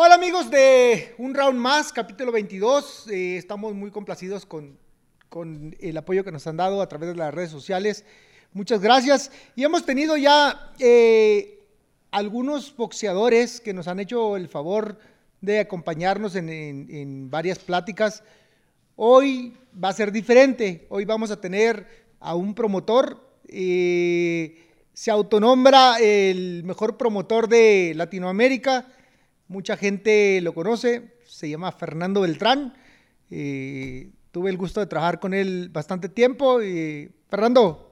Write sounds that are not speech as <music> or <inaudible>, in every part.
Hola amigos de Un Round Más, capítulo 22. Eh, estamos muy complacidos con, con, el apoyo que nos han dado a través de las redes sociales. Muchas gracias. Y hemos tenido ya eh, algunos boxeadores que nos han hecho el favor de acompañarnos en, en, varias pláticas. Hoy va a ser diferente. Hoy vamos a tener a un promotor. Eh, se autonombra el mejor promotor de Latinoamérica Mucha gente lo conoce, se llama Fernando Beltrán. Eh, tuve el gusto de trabajar con él bastante tiempo. Y, Fernando.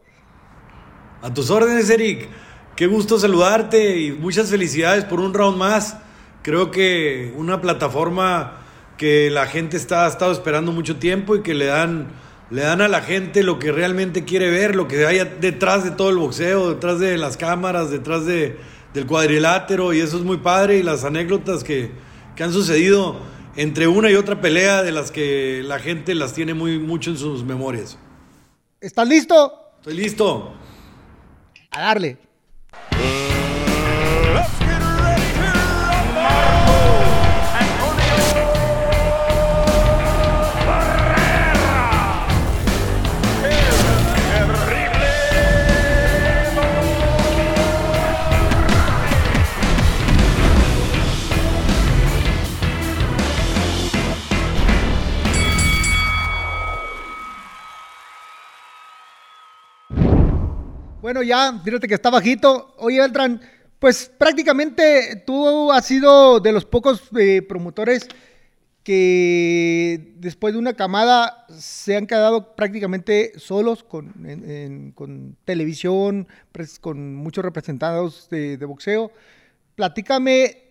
A tus órdenes, Eric. Qué gusto saludarte y muchas felicidades por un round más. Creo que una plataforma que la gente está, ha estado esperando mucho tiempo y que le dan, le dan a la gente lo que realmente quiere ver, lo que hay detrás de todo el boxeo, detrás de las cámaras, detrás de, del cuadrilátero y eso es muy padre y las anécdotas que, que han sucedido entre una y otra pelea de las que la gente las tiene muy mucho en sus memorias. ¿Estás listo? Estoy listo. A darle. Bueno, ya, fíjate que está bajito. Oye, Beltrán, pues prácticamente tú has sido de los pocos eh, promotores que después de una camada se han quedado prácticamente solos con, televisión, con muchos representados de, boxeo. Platícame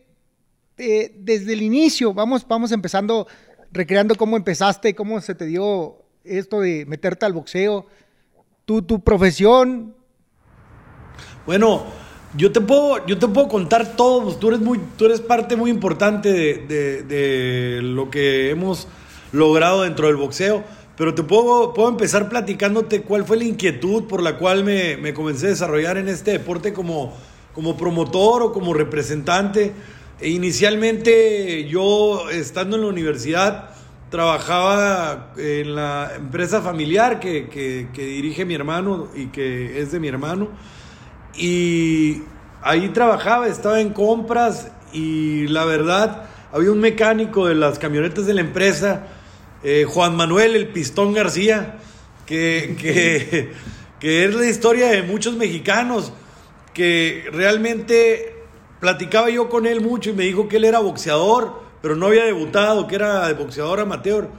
eh, desde el inicio, vamos, vamos empezando, recreando cómo empezaste, cómo se te dio esto de meterte al boxeo, tu, tu profesión, bueno, yo te puedo, yo te puedo contar todo, pues, tú eres, muy, tú eres parte muy importante de, lo que hemos logrado dentro del boxeo, pero te puedo, puedo empezar platicándote cuál fue la inquietud por la cual me, comencé a desarrollar en este deporte como, como promotor o como representante. E inicialmente yo, estando en la universidad, trabajaba en la empresa familiar que, que dirige mi hermano y que es de mi hermano. Y ahí trabajaba, estaba en compras y la verdad, había un mecánico de las camionetas de la empresa, eh, Juan Manuel el Pistón García, que, que, <laughs> que, es la historia de muchos mexicanos, que realmente platicaba yo con él mucho y me dijo que él era boxeador, pero no había debutado, que era boxeador amateur.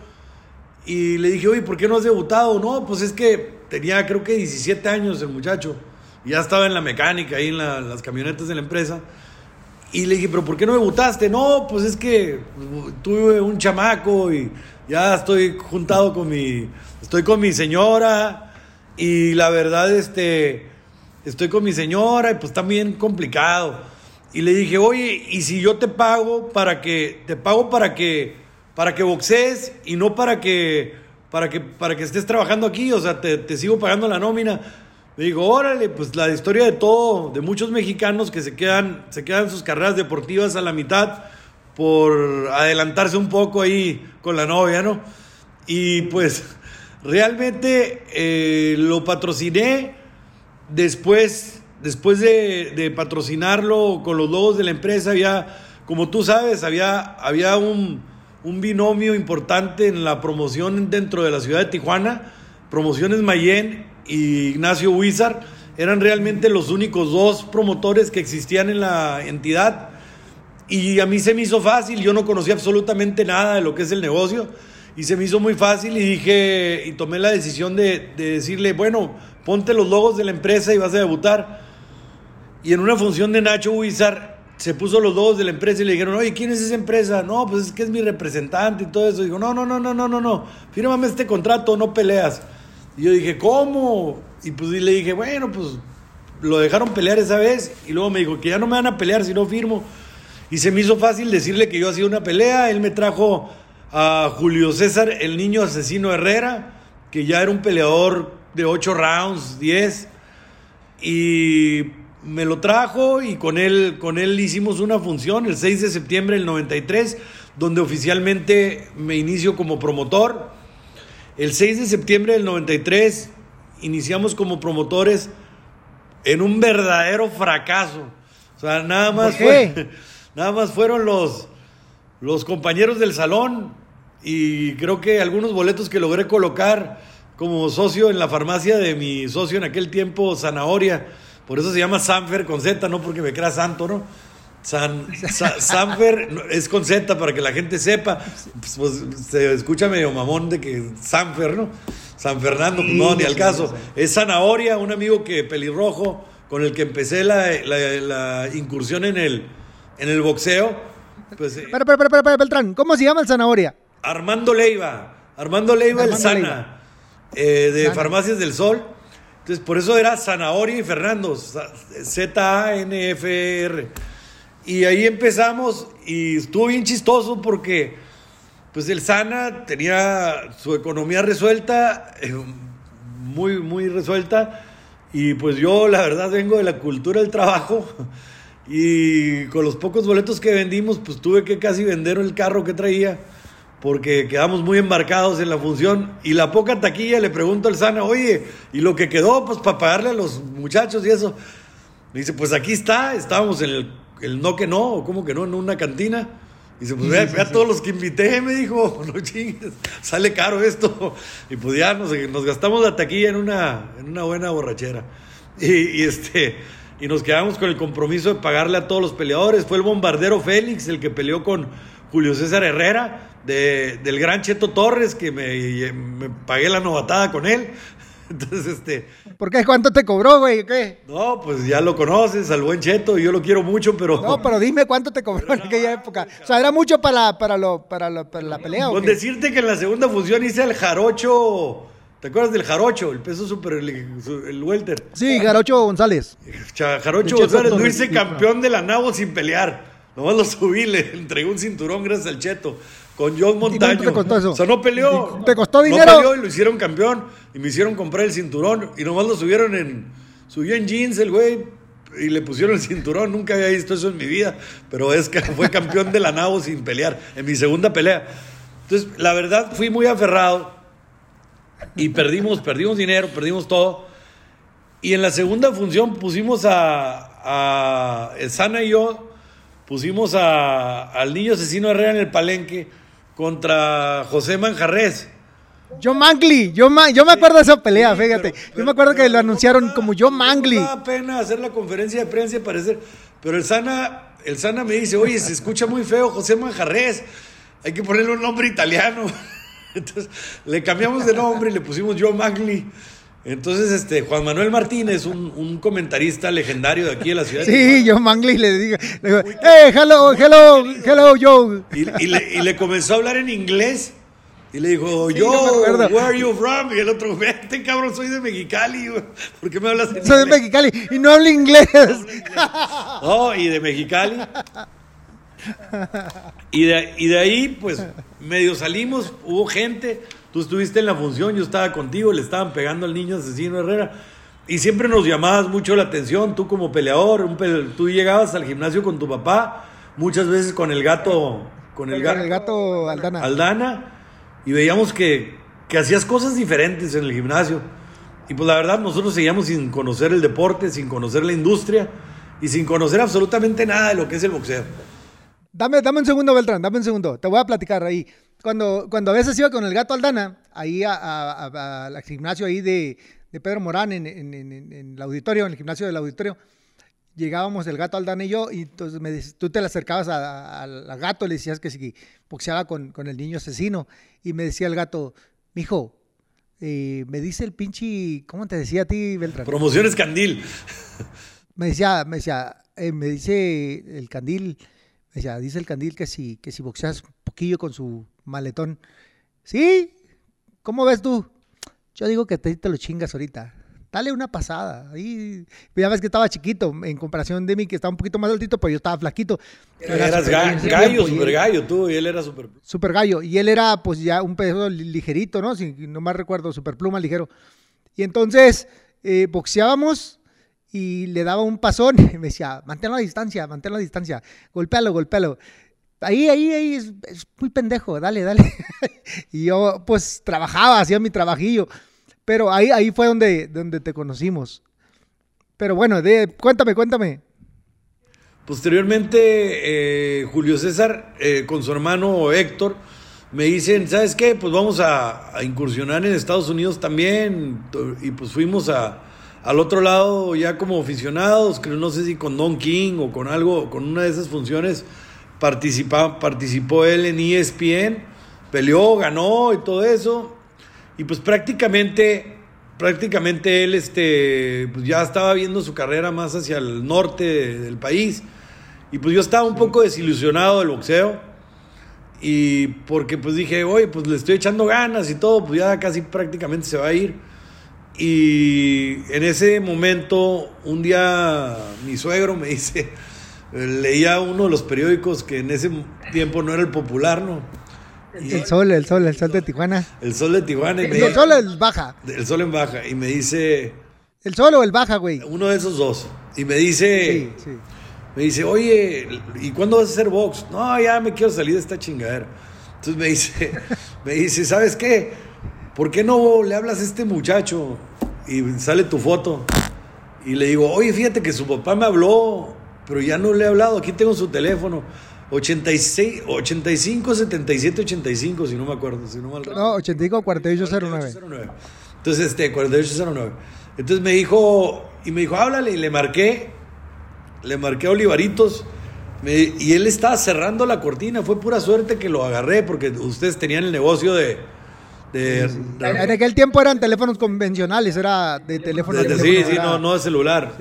Y le dije, oye, ¿por qué no has debutado? No, pues es que tenía creo que 17 años el muchacho ya estaba en la mecánica, ahí en las camionetas de la empresa. Y le dije, pero ¿por qué no debutaste? No, pues es que tuve un chamaco y ya estoy juntado con mi, estoy con mi señora y la verdad, este, estoy con mi señora y pues también complicado. Y le dije, oye, ¿y si yo te pago para que, te pago para que, para que boxees y no para que, para que, para que estés trabajando aquí? O sea, te, te sigo pagando la nómina digo, órale, pues la historia de todo, de muchos mexicanos que se quedan, se quedan sus carreras deportivas a la mitad por adelantarse un poco ahí con la novia, ¿no? Y pues realmente eh, lo patrociné después, después de, patrocinarlo con los logos de la empresa, había, como tú sabes, había, había un, un binomio importante en la promoción dentro de la ciudad de Tijuana, Promociones Mayen y Ignacio Huizar eran realmente los únicos dos promotores que existían en la entidad. Y a mí se me hizo fácil, yo no conocía absolutamente nada de lo que es el negocio. Y se me hizo muy fácil y dije, y tomé la decisión de, decirle, bueno, ponte los logos de la empresa y vas a debutar. Y en una función de Nacho Huizar se puso los logos de la empresa y le dijeron, oye, ¿quién es esa empresa? No, pues es que es mi representante y todo eso. Digo, no, no, no, no, no, no, no, fírmame este contrato, no peleas. Y yo dije, ¿cómo? Y pues le dije, bueno, pues lo dejaron pelear esa vez. Y luego me dijo que ya no me van a pelear si no firmo. Y se me hizo fácil decirle que yo hacía una pelea. Él me trajo a Julio César, el niño asesino Herrera, que ya era un peleador de 8 rounds, 10. Y me lo trajo y con él, con él hicimos una función el 6 de septiembre del 93, donde oficialmente me inicio como promotor. El 6 de septiembre del 93 iniciamos como promotores en un verdadero fracaso. O sea, nada más, fue, <laughs> nada más fueron los, los compañeros del salón y creo que algunos boletos que logré colocar como socio en la farmacia de mi socio en aquel tiempo, Zanahoria. Por eso se llama Sanfer con Z, no porque me crea santo, ¿no? San, Sanfer es con Z para que la gente sepa. Pues, pues, se escucha medio mamón de que Sanfer, ¿no? San Fernando, pues, no, ni al caso. Es Zanahoria, un amigo que pelirrojo, con el que empecé la, incursión en el, en el boxeo. Pues, pero, pero, pero, pero, Beltrán, ¿cómo se llama el Zanahoria? Armando Leiva. Armando Leiva, el Sana, eh, de Farmacias del Sol. Entonces, por eso era Zanahoria y Fernando, Z-A-N-F-R. Y ahí empezamos y estuvo bien chistoso porque pues el Sana tenía su economía resuelta, eh, muy, muy resuelta. Y pues yo la verdad vengo de la cultura del trabajo <laughs> y con los pocos boletos que vendimos pues tuve que casi vender el carro que traía porque quedamos muy embarcados en la función y la poca taquilla le pregunto al Sana, oye, ¿y lo que quedó pues para pagarle a los muchachos y eso? Me dice, pues aquí está, estábamos en el, el no que no, o como que no, en una cantina. Y dice, pues vea, a todos los que invité, me dijo, <laughs> no chingues, sale caro esto. Y pues ya nos, nos gastamos la taquilla en una, en una buena borrachera. Y, y, este, y nos quedamos con el compromiso de pagarle a todos los peleadores. Fue el bombardero Félix el que peleó con Julio César Herrera del gran Cheto Torres, que me, me pagué la novatada con él. <laughs> Entonces, este. ¿Por qué? ¿Cuánto te cobró, güey? ¿Qué? No, pues ya lo conoces, al buen Cheto, yo lo quiero mucho, pero. No, pero dime cuánto te cobró en aquella época. O sea, era mucho para la, para lo, para, la pelea. Con decirte que en la segunda función hice el jarocho. ¿Te acuerdas del jarocho? El peso super, el, welter. Sí, Jarocho González. Jarocho González, lo hice campeón de la Nabo sin pelear. Nomás lo subí, le entregué un cinturón gracias al Cheto con John Montaño. te costó eso? O sea, no peleó. ¿Te costó dinero? No peleó y lo hicieron campeón. Y me hicieron comprar el cinturón. Y nomás lo subieron en. Subió en jeans el güey. Y le pusieron el cinturón. Nunca había visto eso en mi vida. Pero es que fue campeón de la nabo sin pelear. En mi segunda pelea. Entonces, la verdad, fui muy aferrado. Y perdimos, perdimos dinero, perdimos todo. Y en la segunda función pusimos a. a Sana y yo. Pusimos a, al niño asesino Herrera en el palenque contra José Manjarres. John Mangli, yo, yo me acuerdo de esa pelea, fíjate. yo me acuerdo que lo anunciaron como John Mangli. No da pena hacer la conferencia de prensa y parecer. Pero el Sana, el Sana me dice, oye, se escucha muy feo José Manjarres. Hay que ponerle un nombre italiano. <laughs> Entonces le cambiamos de nombre y le pusimos John Mangli. Entonces, este, Juan Manuel Martínez, un, un, comentarista legendario de aquí de la ciudad. Sí, yo Mangli le digo, le digo hey, hello, hello, hello, Joe. Y, y, le, y, le, comenzó a hablar en inglés. Y le dijo, yo, where are you from? Y el otro, este cabrón, soy de Mexicali. ¿Por qué me hablas en Soy de Mexicali y no hablo inglés. No, y de Mexicali. Y de, y de ahí, pues, medio salimos, hubo gente Tú estuviste en la función, yo estaba contigo, le estaban pegando al niño asesino Herrera. Y siempre nos llamabas mucho la atención, tú como peleador, un tú llegabas al gimnasio con tu papá, muchas veces con el gato, con el, el gato Aldana. Aldana, y veíamos que, que hacías cosas diferentes en el gimnasio. Y pues la verdad, nosotros seguíamos sin conocer el deporte, sin conocer la industria y sin conocer absolutamente nada de lo que es el boxeo. Dame, dame un segundo, Beltrán, dame un segundo. Te voy a platicar ahí cuando, cuando a veces iba con el gato Aldana, ahí al gimnasio ahí de, Pedro Morán, en, el auditorio, en el gimnasio del auditorio, llegábamos el gato Aldana y yo, y entonces me, tú te le acercabas al gato, le decías que si boxeaba con, con, el niño asesino, y me decía el gato, mijo, eh, me dice el pinche, ¿cómo te decía a ti, Beltrán? Promociones Candil. Me decía, me decía, eh, me dice el Candil, me decía, dice el Candil que si, que si boxeas un poquillo con su maletón. ¿Sí? ¿Cómo ves tú? Yo digo que te, te lo chingas ahorita. Dale una pasada. Ahí, ya ves que estaba chiquito en comparación de mí, que estaba un poquito más altito, pero yo estaba flaquito. Eras gallo, super gallo tú, y él era super... Super gallo. Y él era pues ya un peso ligerito, ¿no? Si no más recuerdo, super pluma ligero. Y entonces eh, boxeábamos y le daba un pasón y <laughs> me decía, mantén la distancia, mantén la distancia, golpéalo, golpéalo. Ahí, ahí, ahí es, muy pendejo, dale, dale. <laughs> y yo pues trabajaba, hacía mi trabajillo. Pero ahí, ahí fue donde, donde te conocimos. Pero bueno, de, cuéntame, cuéntame. Posteriormente, eh, Julio César eh, con su hermano Héctor me dicen, ¿sabes qué? Pues vamos a, incursionar en Estados Unidos también. Y pues fuimos a, al otro lado ya como aficionados, creo no sé si con Don King o con algo, con una de esas funciones participa, participó él en ESPN, peleó, ganó y todo eso. Y pues prácticamente prácticamente él este, pues ya estaba viendo su carrera más hacia el norte del país. Y pues yo estaba un poco desilusionado del boxeo. Y porque pues dije, oye, pues le estoy echando ganas y todo, pues ya casi prácticamente se va a ir. Y en ese momento, un día mi suegro me <laughs> dice, leía uno de los periódicos que en ese tiempo no era el popular, ¿no? el sol, el sol, el sol de Tijuana. El sol de Tijuana. Y el sol en baja. El sol en baja. Y me dice... ¿El sol o el baja, güey? Uno de esos dos. Y me dice... Sí, sí me dice, oye, ¿y cuándo vas a hacer box? No, ya me quiero salir de esta chingadera. Entonces me dice, <laughs> me dice, ¿sabes qué? ¿Por qué no le hablas a este muchacho? Y sale tu foto. Y le digo, oye, fíjate que su papá me habló, pero ya no le he hablado, aquí tengo su teléfono. 86, 85, 77, 85, si no me acuerdo, si no mal No, 85, 4809. Entonces, este, 4809. Entonces me dijo, y me dijo, háblale, y le marqué, le marqué a Olivaritos y él estaba cerrando la cortina. Fue pura suerte que lo agarré porque ustedes tenían el negocio de... En aquel tiempo eran teléfonos convencionales, era de teléfono. sí, sí, no, no de celular.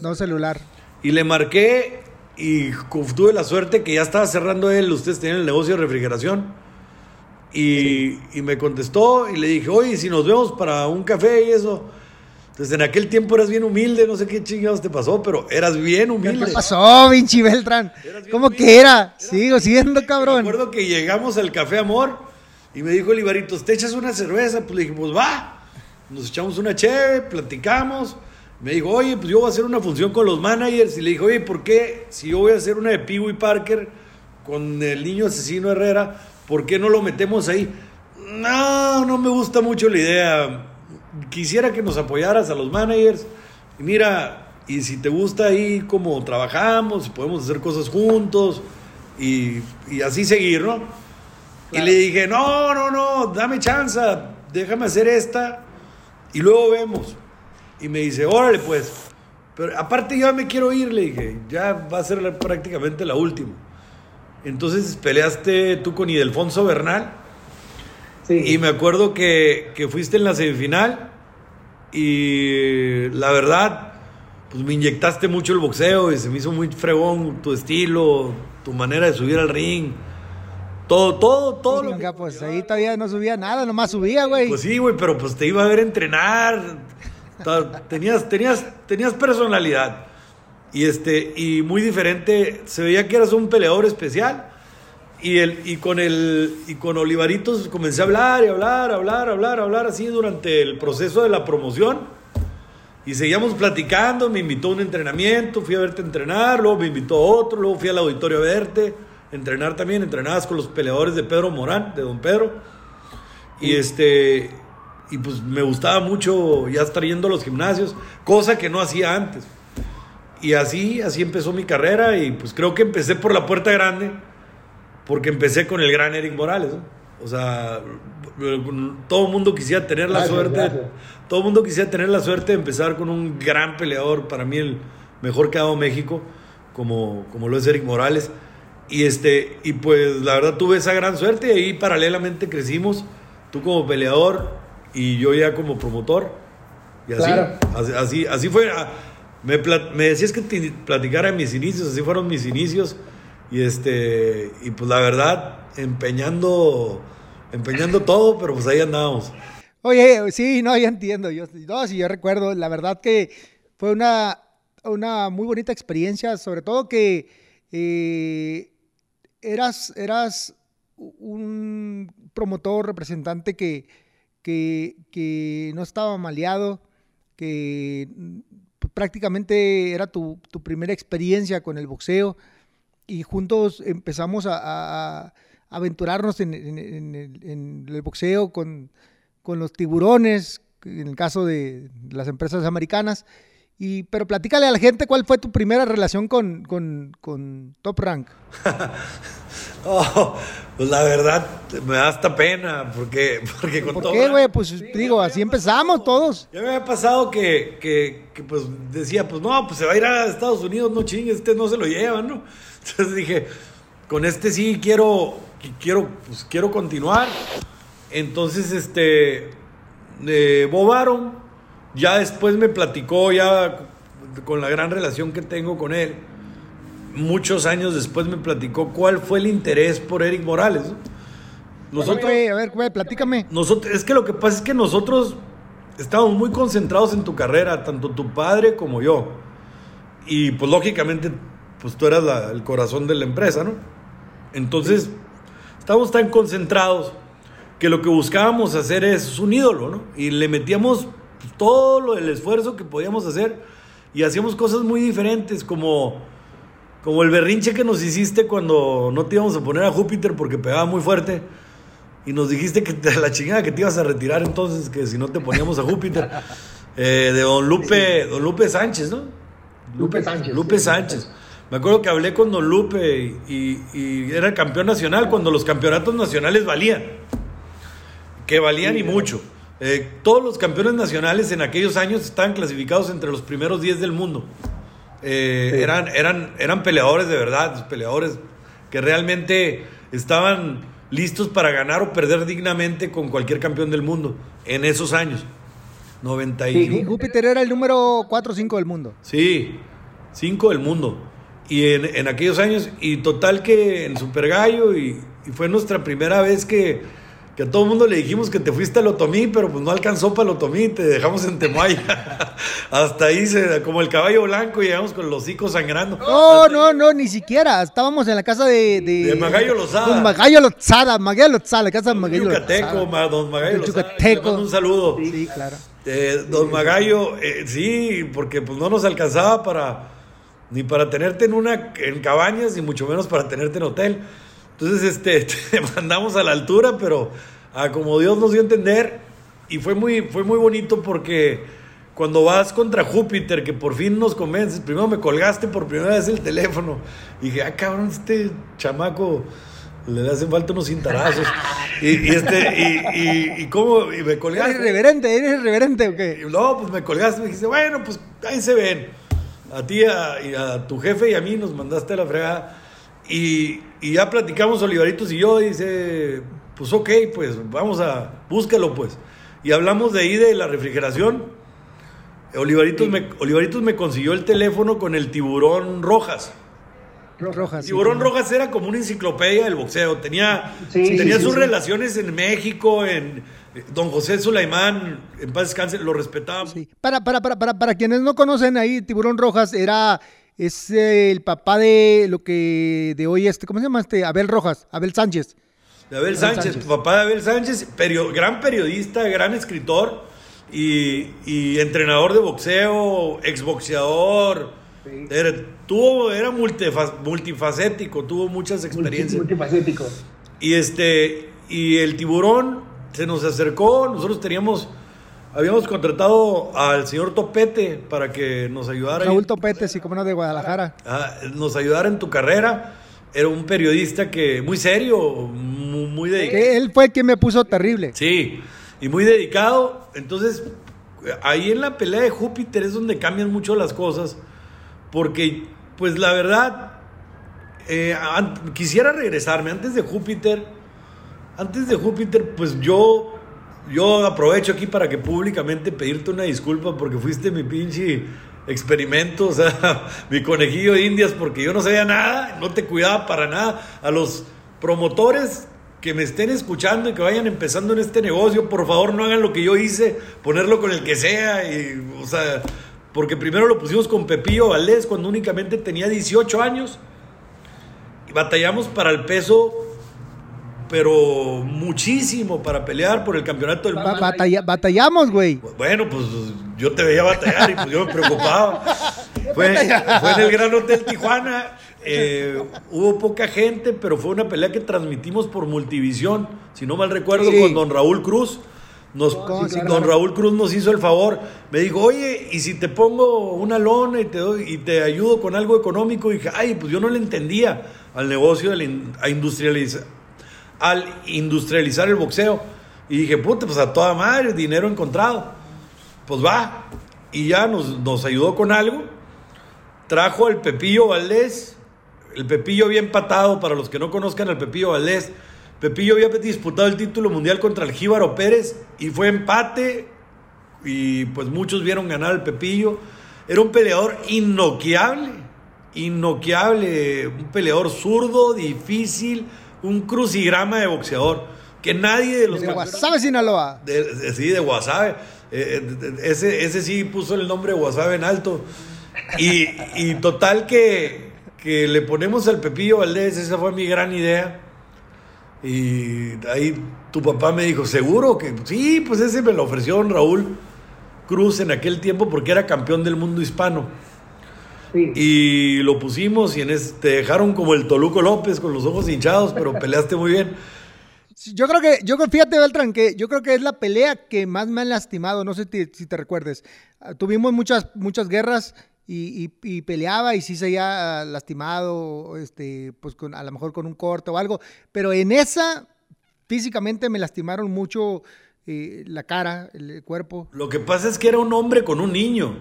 no celular. Y le marqué y tuve la suerte que ya estaba cerrando él, ustedes tenían el negocio de refrigeración. Y, y me contestó y le dije, oye, si nos vemos para un café y eso. Entonces, en aquel tiempo eras bien humilde, no sé qué chingados te pasó, pero eras bien humilde. ¿Qué pasó, Vinci Beltrán? ¿Cómo que era? Sigo siendo, cabrón. Me acuerdo que llegamos al Café Amor y me dijo el Ibaritos, ¿te echas una cerveza? Pues le dije, pues va. Nos echamos una cheve, platicamos. Me dijo, oye, pues yo voy a hacer una función con los managers. Y le dije, oye, ¿por qué si yo voy a hacer una de Pee Parker con el niño asesino Herrera, ¿por qué no lo metemos ahí? No, no me gusta mucho la idea quisiera que nos apoyaras a los managers. Y mira, y si te gusta ahí como trabajamos, podemos hacer cosas juntos y, así seguir, ¿no? Y le dije, no, no, no, dame chance, déjame hacer esta y luego vemos. Y me dice, órale pues. Pero aparte yo me quiero ir, le dije, ya va a ser prácticamente la última. Entonces peleaste tú con Idelfonso Bernal y me acuerdo que, fuiste en la semifinal y la verdad, pues me inyectaste mucho el boxeo y se me hizo muy fregón tu estilo, tu manera de subir al ring. Todo, todo, todo. lo que, pues ahí todavía no subía nada, nomás subía, güey. Pues sí, güey, pero pues te iba a ver entrenar. Tenías, tenías, tenías personalidad. Y este, y muy diferente. Se veía que eras un peleador especial. Y, el, y, con el, y con Olivaritos comencé a hablar y hablar, hablar, hablar, hablar así durante el proceso de la promoción. Y seguíamos platicando, me invitó a un entrenamiento, fui a verte entrenar, luego me invitó a otro, luego fui al auditorio a verte, entrenar también, entrenabas con los peleadores de Pedro Morán, de Don Pedro. Y este y pues me gustaba mucho ya estar yendo a los gimnasios, cosa que no hacía antes. Y así, así empezó mi carrera y pues creo que empecé por la puerta grande porque empecé con el gran Eric Morales. O sea, todo el mundo quisiera tener la suerte. Todo el mundo quisiera tener la suerte de empezar con un gran peleador, para mí el mejor que ha dado México, como, como lo es Eric Morales. Y, este, y pues la verdad tuve esa gran suerte y ahí paralelamente crecimos, tú como peleador y yo ya como promotor. Y así, así, así, fue. Ah, me, me decías que te platicara mis inicios, así fueron mis inicios. Y este, y pues la verdad, empeñando, empeñando todo, pero pues ahí andamos. Oye, sí, no, ya entiendo. Yo, no, sí, yo recuerdo, la verdad que fue una, una muy bonita experiencia, sobre todo que eh, eras, eras un promotor, representante que, que, que no estaba maleado, que prácticamente era tu, primera experiencia con el boxeo y juntos empezamos a, aventurarnos en, el boxeo con, con los tiburones, en el caso de las empresas americanas. Y, pero platícale a la gente cuál fue tu primera relación con, Top Rank. <laughs> oh, pues la verdad me da hasta pena, porque, porque con ¿Por qué, güey? Pues digo, así empezamos todos. Ya me había pasado que, que, pues decía, pues no, pues se va a ir a Estados Unidos, no chingues, este no se lo lleva, ¿no? <laughs> Entonces dije, con este sí quiero, quiero, pues quiero continuar. Entonces, este, eh, ya después me platicó, ya con la gran relación que tengo con él, muchos años después me platicó cuál fue el interés por Eric Morales. Nosotros, a ver, güey, platícame. Nosotros, es que lo que pasa es que nosotros estamos muy concentrados en tu carrera, tanto tu padre como yo. Y pues lógicamente, pues tú eras el corazón de la empresa, ¿no? Entonces, estamos tan concentrados que lo que buscábamos hacer es un ídolo, ¿no? Y le metíamos todo lo, el esfuerzo que podíamos hacer y hacíamos cosas muy diferentes, como, como el berrinche que nos hiciste cuando no te íbamos a poner a Júpiter porque pegaba muy fuerte. Y nos dijiste que te, la chingada que te ibas a retirar entonces, que si no te poníamos a Júpiter. <laughs> Eh, de don Lupe, don Lupe Sánchez, ¿no? Lupe Sánchez. Lupe Sánchez. Me acuerdo que hablé con don Lupe y, y, era campeón nacional cuando los campeonatos nacionales valían. Que valían y mucho. Eh, todos los campeones nacionales en aquellos años estaban clasificados entre los primeros 10 del mundo. Eh, eran, eran, eran peleadores de verdad, peleadores que realmente estaban listos para ganar o perder dignamente con cualquier campeón del mundo en esos años. 90 y... Júpiter era el número 4 o 5 del mundo. Sí, 5 del mundo. Y en, aquellos años, y total que en Super Gallo, y fue nuestra primera vez que que a todo el mundo le dijimos que te fuiste al Otomí, pero pues no alcanzó para el Otomí, te dejamos en Temuaya. <laughs> Hasta ahí, se, como el caballo blanco, llegamos con los hocico sangrando. No, no, no, ni siquiera. Estábamos en la casa de... De, de Magallo Lozada. Don Magallo Lozada, Magallo Lozada, la casa de Magallo Yucateco, Lozada. don Magallo Lozada. un saludo. Sí, claro. Eh, don Magallo, eh, sí, porque pues no nos alcanzaba para... Ni para tenerte en una en cabañas, ni mucho menos para tenerte en hotel. Entonces, este, <laughs> te mandamos a la altura, pero a como Dios nos dio a entender. Y fue muy, fue muy bonito porque cuando vas contra Júpiter, que por fin nos convences, primero me colgaste por primera vez el teléfono. Y dije, ah, cabrón, este chamaco le hacen falta unos cintarazos. <laughs> y, este, y, y, cómo, y me colgaste. ¿Eres reverente? ¿Eres reverente o qué? no, pues me colgaste, me dijiste, bueno, pues ahí se ven. A ti y a tu jefe y a mí nos mandaste a la fregada. Y, ya platicamos Olivaritos y yo, dice, pues ok, pues vamos a, búscalo pues. Y hablamos de ahí de la refrigeración. Olivaritos, me, Olivaritos me consiguió el teléfono con el tiburón Rojas. Rojas. Tiburón Rojas era como una enciclopedia del boxeo. Tenía, tenía sus relaciones en México, en Don José Sulaimán, en paz descanse, lo respetábamos. Para, para, para, para, para quienes no conocen ahí, Tiburón Rojas era es el papá de lo que de hoy este, ¿cómo se llama este? Abel Rojas, Abel Sánchez. De Abel, Sánchez, papá de Abel Sánchez, gran periodista, gran escritor y, entrenador de boxeo, exboxeador. Era, tuvo, era multifacético, tuvo muchas experiencias. Multifacético. Y este, y el tiburón se nos acercó, nosotros teníamos Habíamos contratado al señor Topete para que nos ayudara. Raúl Topete, sí, como no, de Guadalajara. Ah, nos ayudara en tu carrera. Era un periodista que muy serio, muy, dedicado. él fue quien me puso terrible. Sí, y muy dedicado. Entonces, ahí en la pelea de Júpiter es donde cambian mucho las cosas. Porque, pues la verdad, eh, quisiera regresarme antes de Júpiter. Antes de Júpiter, pues yo yo aprovecho aquí para que públicamente pedirte una disculpa porque fuiste mi pinche experimento, <laughs> o sea, mi conejillo de indias porque yo no sabía nada, no te cuidaba para nada. A los promotores que me estén escuchando y que vayan empezando en este negocio, por favor no hagan lo que yo hice, ponerlo con el que sea, y, o sea, porque primero lo pusimos con Pepillo Valdés cuando únicamente tenía 18 años y batallamos para el peso pero muchísimo para pelear por el campeonato del mundo. batallamos, güey. Bueno, pues yo te veía batallar y pues yo me preocupaba. Fue, fue en el Gran Hotel Tijuana. Eh, hubo poca gente, pero fue una pelea que transmitimos por Multivisión, si no mal recuerdo, con don Raúl Cruz. Nos, don Raúl Cruz nos hizo el favor, me dijo, oye, ¿y si te pongo una lona y te, doy, y te ayudo con algo económico? Y dije, ay, pues yo no le entendía al negocio, a industrializar, al industrializar el boxeo. Y dije, puta, pues a toda madre, dinero encontrado. Pues va. Y ya nos, nos ayudó con algo. Trajo al Pepillo Valdés. El Pepillo había empatado, para los que no conozcan al Pepillo Valdés, Pepillo había disputado el título mundial contra el Jíbaro Pérez y fue empate y pues muchos vieron ganar al Pepillo. Era un peleador innoqueable, innoqueable, un peleador zurdo, difícil, un crucigrama de boxeador que nadie de los... De Guasave, Sinaloa. sí, de Guasave. Eh, eh, ese, ese sí puso el nombre de Guasave en alto. Y, y total que, que le ponemos al Pepillo Valdés, esa fue mi gran idea y ahí tu papá me dijo, ¿seguro que sí? Pues ese me lo ofreció Raúl Cruz en aquel tiempo porque era campeón del mundo hispano. Y lo pusimos y en ese, te dejaron como el Toluco López con los ojos hinchados, pero <laughs> peleaste muy bien. Yo creo que, yo fíjate Beltrán, que yo creo que es la pelea que más me han lastimado, no sé si te recuerdes. Ah, tuvimos muchas, muchas guerras y, peleaba y sí se había lastimado, este, pues con, a lo mejor con un corte o algo, pero en esa físicamente me lastimaron mucho eh, la cara, el, cuerpo. Lo que pasa es que era un hombre con un niño,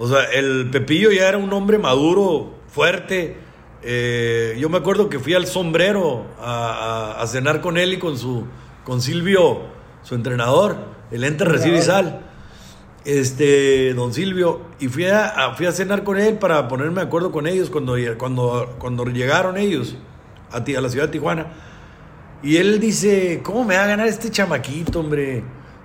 o sea, el Pepillo ya era un hombre maduro, fuerte. Eh, yo me acuerdo que fui al sombrero a, cenar con él y con su con Silvio, su entrenador, el ente recibe y sal este, don Silvio, y fui a, fui a cenar con él para ponerme de acuerdo con ellos cuando, cuando, cuando llegaron ellos a, a la ciudad de Tijuana. Y él dice, ¿cómo me va a ganar este chamaquito, hombre?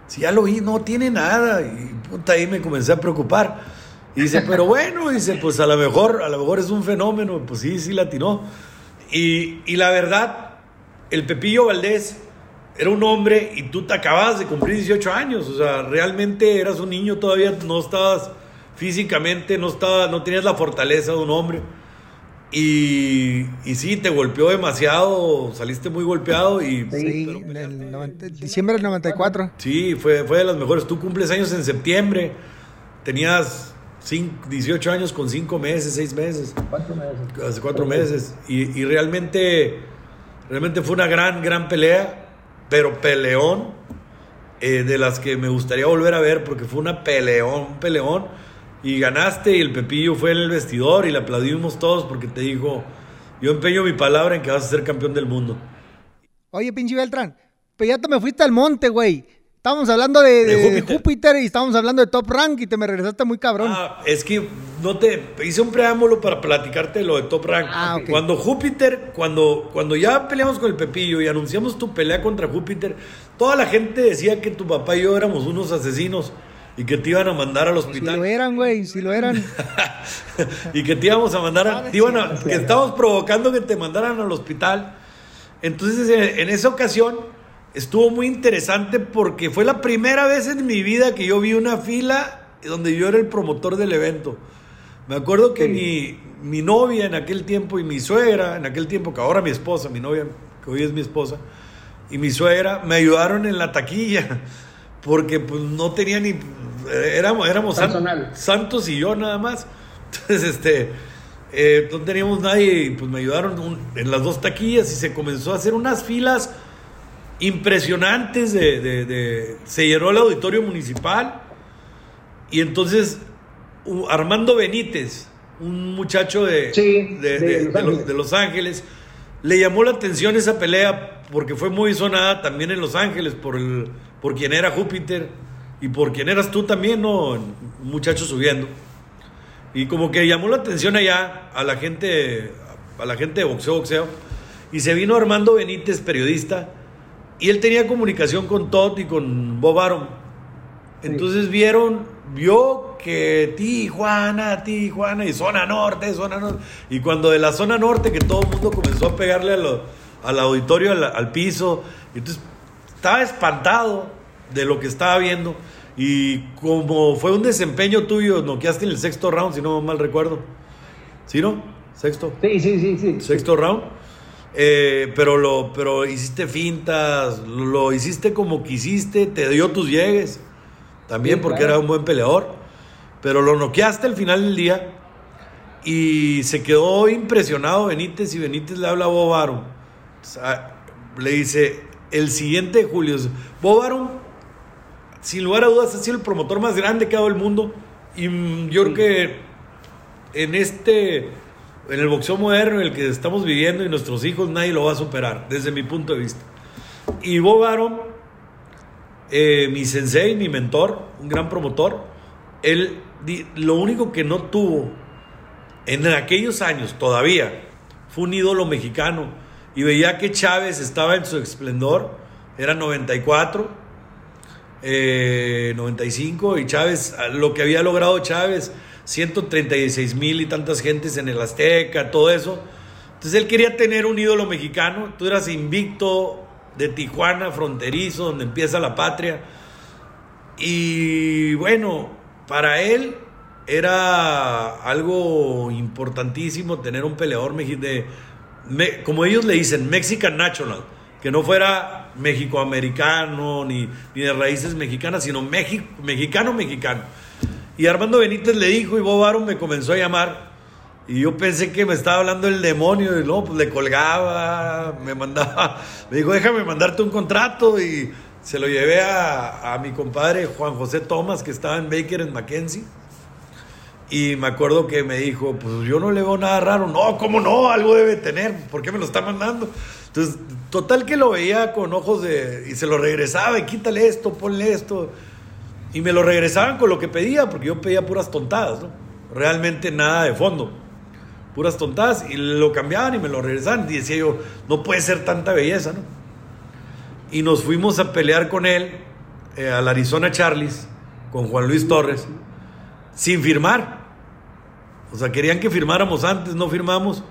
Si ya lo vi, no tiene nada. Y puta, ahí me comencé a preocupar. Y dice, pero bueno, dice, pues a lo mejor, a lo mejor es un fenómeno. Pues sí, sí latinó. Y, y la verdad, el Pepillo Valdés era un hombre y tú te acabas de cumplir 18 años, o sea, realmente eras un niño todavía, no estabas físicamente, no, estaba, no tenías la fortaleza de un hombre. Y, y sí, te golpeó demasiado, saliste muy golpeado y... Sí, en el diciembre del 94. Sí, fue, fue de las mejores. Tú cumples años en septiembre, tenías 18 años con 5 meses, 6 meses. 4 meses. Hace 4 meses. Y, y realmente, realmente fue una gran, gran pelea pero peleón, eh, de las que me gustaría volver a ver porque fue una peleón, peleón. Y ganaste y el Pepillo fue en el vestidor y le aplaudimos todos porque te dijo, yo empeño mi palabra en que vas a ser campeón del mundo. Oye, pinche Beltrán, pero ya te me fuiste al monte, güey. Estábamos hablando de, Júpiter. y estábamos hablando de Top Rank y te me regresaste muy cabrón. Ah, es que no te hice un preámbulo para platicarte lo de Top Rank. Ah, Cuando Júpiter, cuando, cuando ya peleamos con el Pepillo y anunciamos tu pelea contra Júpiter, toda la gente decía que tu papá y yo éramos unos asesinos y que te iban a mandar al hospital. Si lo eran, güey, si lo eran. <laughs> y que te íbamos a mandar, a, te iban a, que estábamos provocando que te mandaran al hospital. Entonces, en esa ocasión estuvo muy interesante porque fue la primera vez en mi vida que yo vi una fila donde yo era el promotor del evento. Me acuerdo que mi, mi, novia en aquel tiempo y mi suegra, en aquel tiempo, que ahora mi esposa, mi novia, que hoy es mi esposa, y mi suegra me ayudaron en la taquilla <laughs> porque pues no tenía ni... Éramos, éramos santos y yo nada más. <laughs> Entonces, este... Eh, no teníamos nadie y pues me ayudaron en las dos taquillas y se comenzó a hacer unas filas impresionantes de, se llenó el auditorio municipal y entonces Armando Benítez, un muchacho de, de, los Ángeles, le llamó la atención esa pelea porque fue muy sonada también en Los Ángeles por, el, por quien era Júpiter y por quien eras tú también, ¿no? Un muchacho subiendo. Y como que llamó la atención allá a la gente, a la gente de boxeo, boxeo. Y se vino Armando Benítez, periodista, y él tenía comunicación con Todd y con Bob Arum. Entonces vieron, vio que Tijuana, Tijuana y zona norte, zona norte. Y cuando de la zona norte que todo el mundo comenzó a pegarle a, al auditorio, al, piso. Entonces, estaba espantado de lo que estaba viendo. Y como fue un desempeño tuyo, noqueaste en el sexto round, si no mal recuerdo. ¿Sí, no? ¿Sexto? Sí, sí, sí. sí. ¿Sexto round? Eh, pero, lo, pero hiciste fintas, lo hiciste como quisiste, te dio tus llegues. También porque era un buen peleador. Pero lo noqueaste al final del día. Y se quedó impresionado Benítez y Benítez le habla a Bob le dice, el siguiente Julio, Bob sin lugar a dudas, ha sido el promotor más grande que ha dado el mundo. Y yo creo que en este, en el boxeo moderno, en el que estamos viviendo y nuestros hijos, nadie lo va a superar, desde mi punto de vista. Y Bob Arum, eh, mi sensei, mi mentor, un gran promotor, él lo único que no tuvo en aquellos años todavía fue un ídolo mexicano y veía que Chávez estaba en su esplendor, era 94, 95 eh, y Chávez, lo que había logrado Chávez, 136 mil y tantas gentes en el Azteca, todo eso. Entonces él quería tener un ídolo mexicano, tú eras invicto de Tijuana, fronterizo, donde empieza la patria. Y bueno, para él era algo importantísimo tener un peleador de, como ellos le dicen, Mexican National, que no fuera mexicoamericano ni, ni de raíces mexicanas, sino mexicano mexicano. Y Armando Benítez le dijo y Bob Arum me comenzó a llamar. Y yo pensé que me estaba hablando el demonio y no, pues le colgaba, me mandaba, <laughs> me dijo, déjame mandarte un contrato y se lo llevé a, a mi compadre Juan José Tomás, que estaba en Baker en Mackenzie y me acuerdo que me dijo, pues yo no le veo nada raro. No, ¿cómo no? Algo debe tener. ¿Por qué me lo está mandando? Entonces, total que lo veía con ojos de... Y se lo regresaba y quítale esto, ponle esto. Y me lo regresaban con lo que pedía, porque yo pedía puras tontadas, ¿no? Realmente nada de fondo. Puras tontadas. Y lo cambiaban y me lo regresaban. Y decía yo, no puede ser tanta belleza, ¿no? Y nos fuimos a pelear con él eh, al Arizona Charlies, con Juan Luis Torres sin firmar. O sea, querían que firmáramos antes, no firmamos.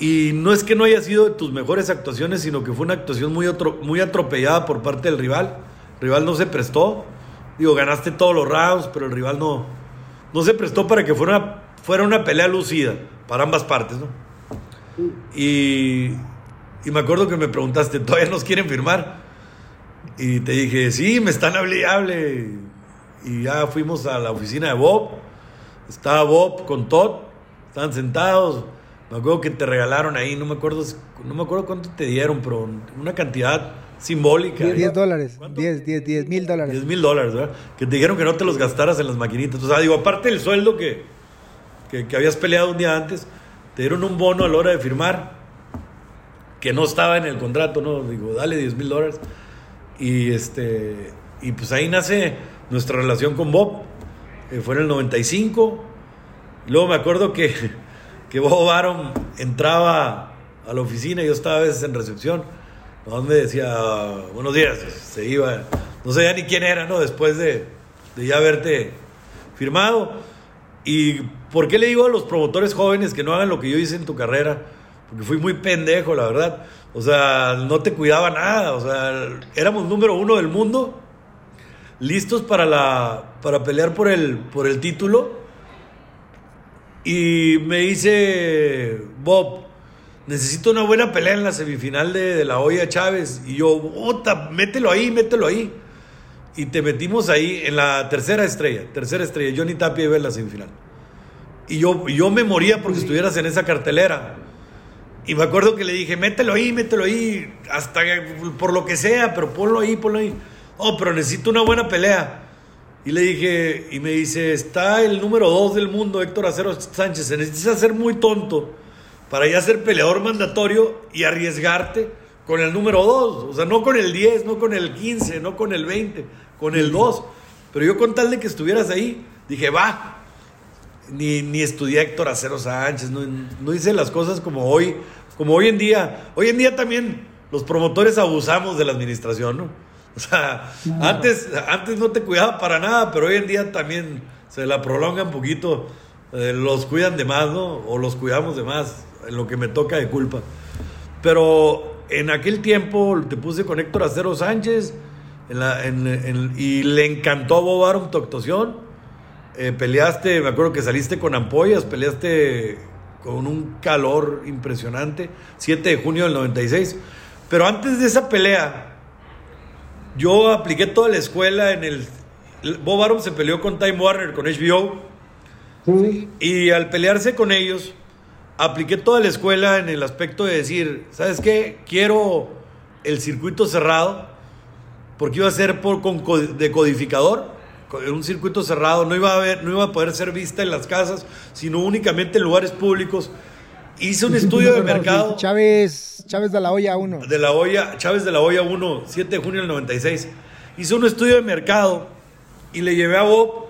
Y no es que no haya sido de tus mejores actuaciones, sino que fue una actuación muy, muy atropellada por parte del rival. El rival no se prestó. Digo, ganaste todos los rounds, pero el rival no, no se prestó para que fuera, fuera una pelea lucida para ambas partes, ¿no? Y, y me acuerdo que me preguntaste, ¿todavía nos quieren firmar? Y te dije, sí, me están hable y ya fuimos a la oficina de Bob. Estaba Bob con Todd, estaban sentados. Me acuerdo que te regalaron ahí, no me acuerdo, no me acuerdo cuánto te dieron, pero una cantidad simbólica. 10 dólares, 10, 10, 10 mil dólares. 10 mil dólares, ¿verdad? Que te dijeron que no te los gastaras en las maquinitas. O sea, digo, aparte del sueldo que, que, que habías peleado un día antes, te dieron un bono a la hora de firmar, que no estaba en el contrato, ¿no? Digo, dale 10 mil dólares. Y, este, y pues ahí nace nuestra relación con Bob. Eh, fue en el 95. luego me acuerdo que, <laughs> que Bob Aaron entraba a la oficina y yo estaba a veces en recepción. Donde decía, buenos días, se iba. No sabía ni quién era, ¿no? Después de, de ya haberte firmado. ¿Y por qué le digo a los promotores jóvenes que no hagan lo que yo hice en tu carrera? Porque fui muy pendejo, la verdad. O sea, no te cuidaba nada. O sea, éramos número uno del mundo listos para, la, para pelear por el, por el título. Y me dice Bob, necesito una buena pelea en la semifinal de, la olla Chávez. Y yo, puta, mételo ahí, mételo ahí. Y te metimos ahí en la tercera estrella, tercera estrella. Johnny Tapia iba en la semifinal. Y yo, yo me moría porque estuvieras en esa cartelera. Y me acuerdo que le dije, mételo ahí, mételo ahí, hasta por lo que sea, pero ponlo ahí, ponlo ahí oh, pero necesito una buena pelea. Y le dije, y me dice, está el número dos del mundo, Héctor Acero Sánchez, necesitas ser muy tonto para ya ser peleador mandatorio y arriesgarte con el número dos. O sea, no con el 10, no con el 15, no con el 20, con el 2. Pero yo con tal de que estuvieras ahí, dije, va. Ni, ni estudié Héctor Acero Sánchez, no, no hice las cosas como hoy, como hoy en día. Hoy en día también los promotores abusamos de la administración, ¿no? O sea, antes, antes no te cuidaba para nada, pero hoy en día también se la prolonga un poquito. Eh, los cuidan de más, ¿no? O los cuidamos de más, lo que me toca de culpa. Pero en aquel tiempo te puse con Héctor Acero Sánchez y le encantó a Bob Arum tu actuación. Eh, peleaste, me acuerdo que saliste con ampollas, peleaste con un calor impresionante, 7 de junio del 96. Pero antes de esa pelea, yo apliqué toda la escuela en el... Bob Arum se peleó con Time Warner, con HBO. Y al pelearse con ellos, apliqué toda la escuela en el aspecto de decir, ¿sabes qué? Quiero el circuito cerrado, porque iba a ser por, con decodificador, un circuito cerrado, no iba, a haber, no iba a poder ser vista en las casas, sino únicamente en lugares públicos. Hice un <laughs> estudio de mercado. Chávez, Chávez de la Hoya 1. De la Hoya, Chávez de la Hoya 1, 7 de junio del 96. Hice un estudio de mercado y le llevé a Bob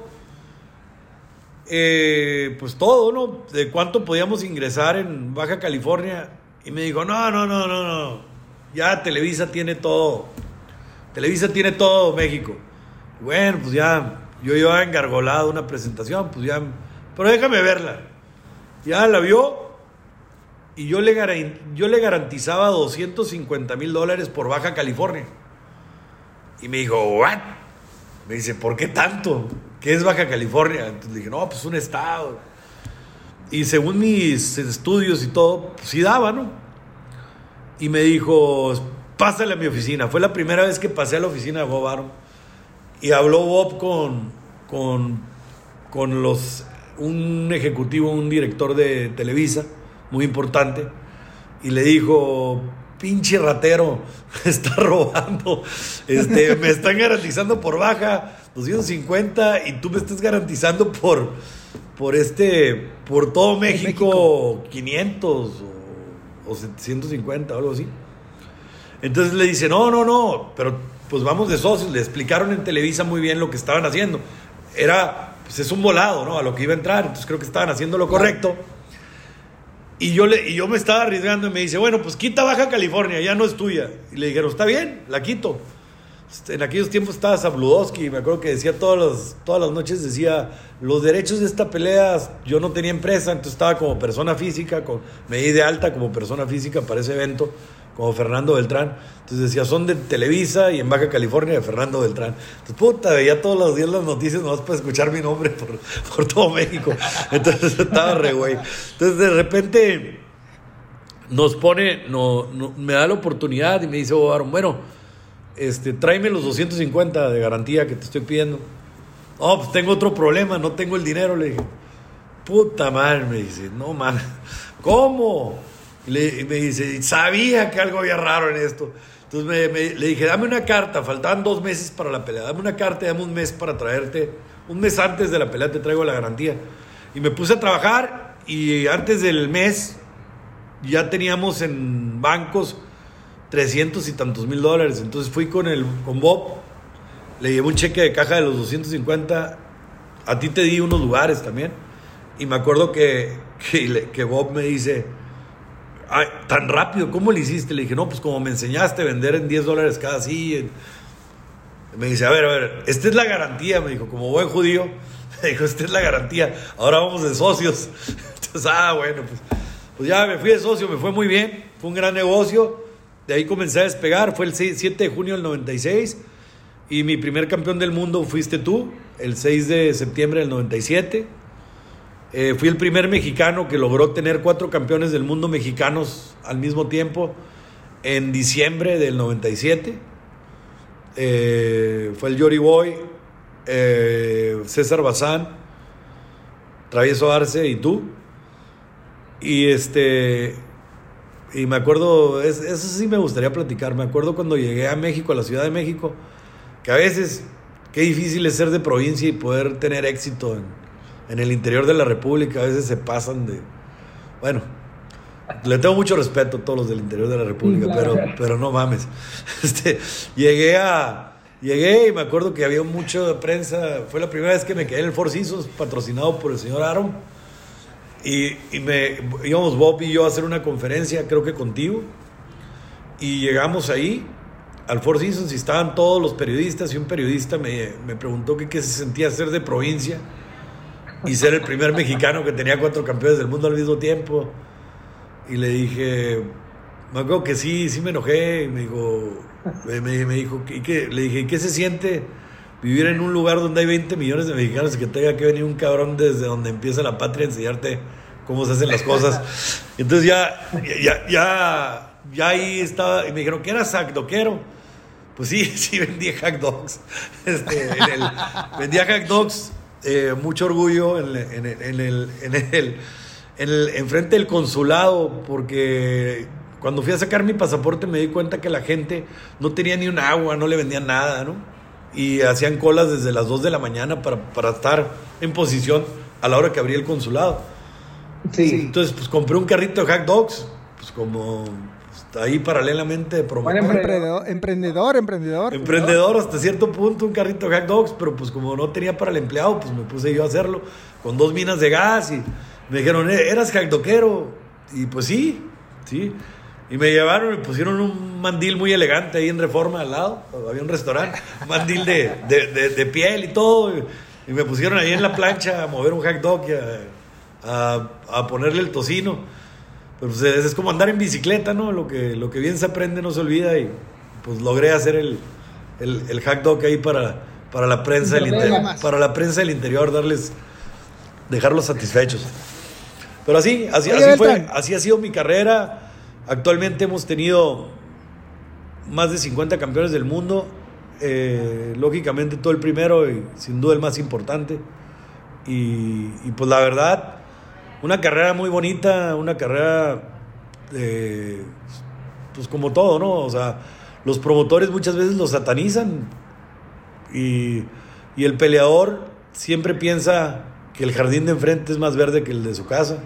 eh, pues todo, ¿no? De cuánto podíamos ingresar en Baja California. Y me dijo, no, no, no, no, no. Ya Televisa tiene todo. Televisa tiene todo México. Bueno, pues ya, yo iba engargolado una presentación, pues ya, pero déjame verla. Ya la vio y yo le, yo le garantizaba 250 mil dólares por Baja California. Y me dijo, ¿what? Me dice, ¿por qué tanto? ¿Qué es Baja California? Entonces dije, no, pues un estado. Y según mis estudios y todo, pues sí daba, ¿no? Y me dijo, pásale a mi oficina. Fue la primera vez que pasé a la oficina de Bob Arum. Y habló Bob con, con, con los, un ejecutivo, un director de Televisa, muy importante. Y le dijo, pinche ratero, <laughs> está robando. Este, me están garantizando por baja 250 y tú me estás garantizando por, por este, por todo México, 500 o, 750 o algo así. Entonces le dice, no, no, no, pero pues vamos de socios. Le explicaron en Televisa muy bien lo que estaban haciendo. Era, pues es un volado, ¿no? A lo que iba a entrar. Entonces creo que estaban haciendo lo correcto. Y yo, le, y yo me estaba arriesgando y me dice, bueno, pues quita Baja California, ya no es tuya. Y le dijeron, está bien, la quito. En aquellos tiempos estaba Zabludowski, me acuerdo que decía todas las, todas las noches, decía, los derechos de esta pelea, yo no tenía empresa, entonces estaba como persona física, con, me di de alta como persona física para ese evento, como Fernando Beltrán. Entonces decía, son de Televisa y en Baja California de Fernando Beltrán. Entonces, puta, veía todos los días las noticias nomás para escuchar mi nombre por, <laughs> por todo México. Entonces <laughs> estaba re güey. Entonces de repente nos pone, no, me da la oportunidad y me dice, bueno, este, tráeme los 250 de garantía que te estoy pidiendo. Oh, pues tengo otro problema, no tengo el dinero, le dije. Puta madre, me dice, no man, <laughs> ¿cómo? Le, me dice, sabía que algo había raro en esto. Entonces le dije, dame una carta, faltaban dos meses para la pelea, dame una carta dame un mes para traerte, un mes antes de la pelea te traigo la garantía. Y me puse a trabajar y antes del mes ya teníamos en bancos 300 y tantos mil dólares. Entonces fui con, el, con Bob, le llevé un cheque de caja de los 250. A ti te di unos lugares también. Y me acuerdo que, que, Bob me dice, tan rápido, ¿cómo le hiciste? Le dije, no, pues como me enseñaste a vender en 10 dólares cada sí. Me dice, a ver, a ver, esta es la garantía, me dijo, como buen judío. <laughs> Me dijo, esta es la garantía, ahora vamos de socios. <laughs> Entonces, ah, bueno, pues, pues ya me fui de socio, me fue muy bien, fue un gran negocio. De ahí comencé a despegar, fue el 7 de junio del 96 y mi primer campeón del mundo fuiste tú, el 6 de septiembre del 97. Eh, fui el primer mexicano que logró tener cuatro campeones del mundo mexicanos al mismo tiempo en diciembre del 97. Eh, fue el Yori Boy, eh, César Bazán, Travieso Arce y tú. Y este y me acuerdo, eso sí me gustaría platicar, me acuerdo cuando llegué a México, a la Ciudad de México, que a veces qué difícil es ser de provincia y poder tener éxito en, en el interior de la República, a veces se pasan de... Bueno, le tengo mucho respeto a todos los del interior de la República, pero, pero no mames. <laughs> Este, llegué a... Llegué y me acuerdo que había mucho de prensa. Fue la primera vez que me quedé en el Four Seasons, patrocinado por el señor Aaron. Y, me íbamos Bob y yo a hacer una conferencia, creo que contigo. Y llegamos ahí, al Four Seasons, y estaban todos los periodistas. Y un periodista me, me preguntó qué se sentía ser de provincia y ser el primer mexicano que tenía cuatro campeones del mundo al mismo tiempo. Y le dije, me acuerdo que sí, sí me enojé. Me dijo, me, me dijo, ¿y qué? le dije, ¿qué se siente vivir en un lugar donde hay 20 millones de mexicanos y que tenga que venir un cabrón desde donde empieza la patria a enseñarte cómo se hacen las cosas? <laughs> Entonces ya, ya, ya, ya ahí estaba, y me dijeron, ¿qué era doquero? Pues sí, <laughs> sí vendía hack dogs. Este, vendía hack dogs, eh, mucho orgullo en, en, en el, en el, en el, enfrente del consulado, porque cuando fui a sacar mi pasaporte me di cuenta que la gente no tenía ni un agua, no le vendían nada, ¿no? Y hacían colas desde las 2 de la mañana para, para estar en posición a la hora que abría el consulado. Sí. Entonces, pues compré un carrito de hack dogs, pues como pues, ahí paralelamente emprendedor, emprendedor, emprendedor. Emprendedor hasta cierto punto, un carrito de hack dogs, pero pues como no tenía para el empleado, pues me puse yo a hacerlo con dos minas de gas y me dijeron, eh, ¿eras hack doquero? Y pues sí, sí. Y me llevaron y pusieron un mandil muy elegante ahí en Reforma al lado. Había un restaurante, un mandil de, de, de, piel y todo. Y, me pusieron ahí en la plancha a mover un hack dog y a, a, ponerle el tocino. Pero pues es, como andar en bicicleta, ¿no? Lo que, lo que bien se aprende no se olvida. Y pues logré hacer el, el, el hack dog ahí para, para la prensa del interior. Para la prensa del interior, darles, dejarlos satisfechos. Pero así, así, así fue, así ha sido mi carrera Actualmente hemos tenido más de 50 campeones del mundo. Eh, lógicamente todo el primero y sin duda el más importante. Y, pues la verdad, una carrera muy bonita, una carrera, pues como todo, ¿no? O sea, los promotores muchas veces lo satanizan y el peleador siempre piensa que el jardín de enfrente es más verde que el de su casa.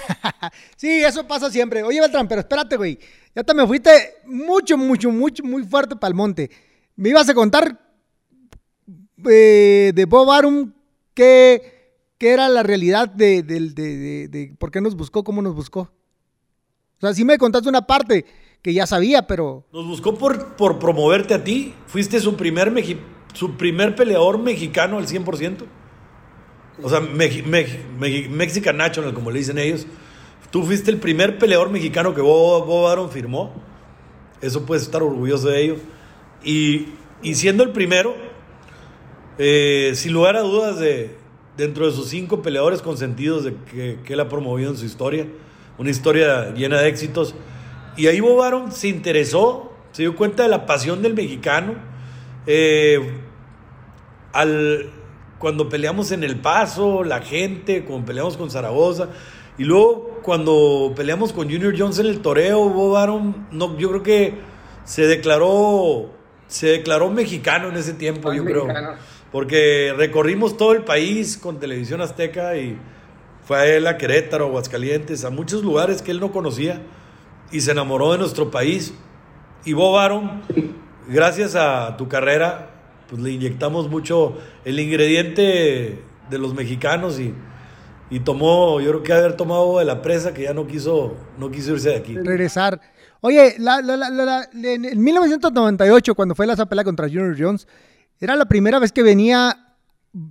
<laughs> sí, eso pasa siempre. Oye, Beltrán, pero espérate, güey. Ya te me fuiste mucho, mucho, mucho, muy fuerte para el monte. Me ibas a contar eh, de Bob Arum qué, era la realidad de, de, por qué nos buscó, cómo nos buscó. O sea, sí me contaste una parte que ya sabía, pero... Nos buscó por, por promoverte a ti. Fuiste su primer, su primer peleador mexicano al 100%. O sea, Mexican National, como le dicen ellos. Tú fuiste el primer peleador mexicano que Bob, Bob firmó. Eso puedes estar orgulloso de ello. Y, siendo el primero, eh, sin lugar a dudas, de, dentro de sus cinco peleadores consentidos de que, él ha promovido en su historia, una historia llena de éxitos. Y ahí Bob se interesó, se dio cuenta de la pasión del mexicano. Eh, al, cuando peleamos en El Paso, la gente, cuando peleamos con Zaragoza. Y luego cuando peleamos con Junior Jones en el toreo, Bob Arum, no, yo creo que se declaró, se declaró mexicano en ese tiempo, yo creo. Porque recorrimos todo el país con televisión azteca y fue a él a Querétaro, Aguascalientes, a muchos lugares que él no conocía y se enamoró de nuestro país. Y Bob Arum, gracias a tu carrera, pues le inyectamos mucho el ingrediente de los mexicanos y, y tomó, yo creo que haber tomado de la presa que ya no quiso, no quiso irse de aquí. Regresar. Oye, en 1998, cuando fue la pelea contra Junior Jones, era la primera vez que venía,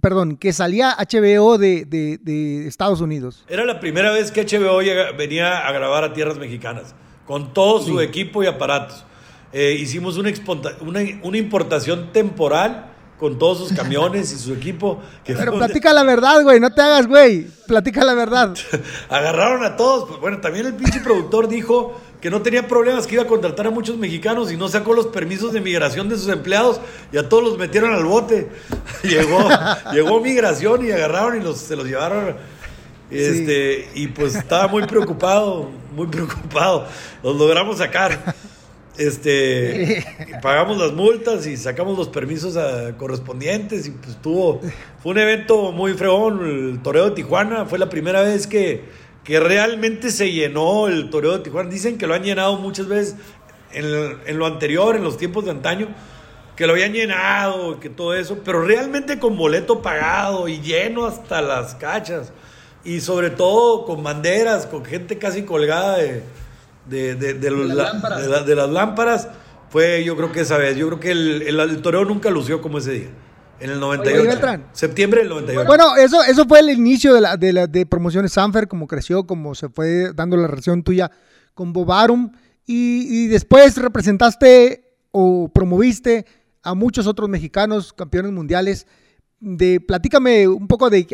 perdón, que salía HBO de, de, Estados Unidos. Era la primera vez que HBO venía a grabar a tierras mexicanas, con todo su equipo y aparatos. Eh, hicimos una, una, importación temporal con todos sus camiones y su <laughs> equipo. Pero platica la verdad, güey, no te hagas, güey. Platica la verdad. <laughs> Agarraron a todos. Pues, bueno, también el pinche productor dijo que no tenía problemas, que iba a contratar a muchos mexicanos y no sacó los permisos de migración de sus empleados y a todos los metieron al bote. <laughs> llegó, llegó migración y agarraron y los, se los llevaron. Este, Y pues estaba muy preocupado, muy preocupado. Los logramos sacar. Este, <laughs> pagamos las multas y sacamos los permisos correspondientes y pues tuvo, fue un evento muy fregón, el Toreo de Tijuana, fue la primera vez que, que realmente se llenó el Toreo de Tijuana. Dicen que lo han llenado muchas veces en, lo anterior, en los tiempos de antaño, que lo habían llenado, que todo eso, pero realmente con boleto pagado y lleno hasta las cachas y sobre todo con banderas, con gente casi colgada de de, de, de, las lámparas fue yo creo que esa vez. Yo creo que el, el, toreo nunca lució como ese día. En el 98. septiembre del 98. Bueno, eso, eso fue el inicio de, la, de, de promociones Sanfer, como creció, como se fue dando la relación tuya con Bobarum. y, después representaste o promoviste a muchos otros mexicanos campeones mundiales. De, platícame un poco de,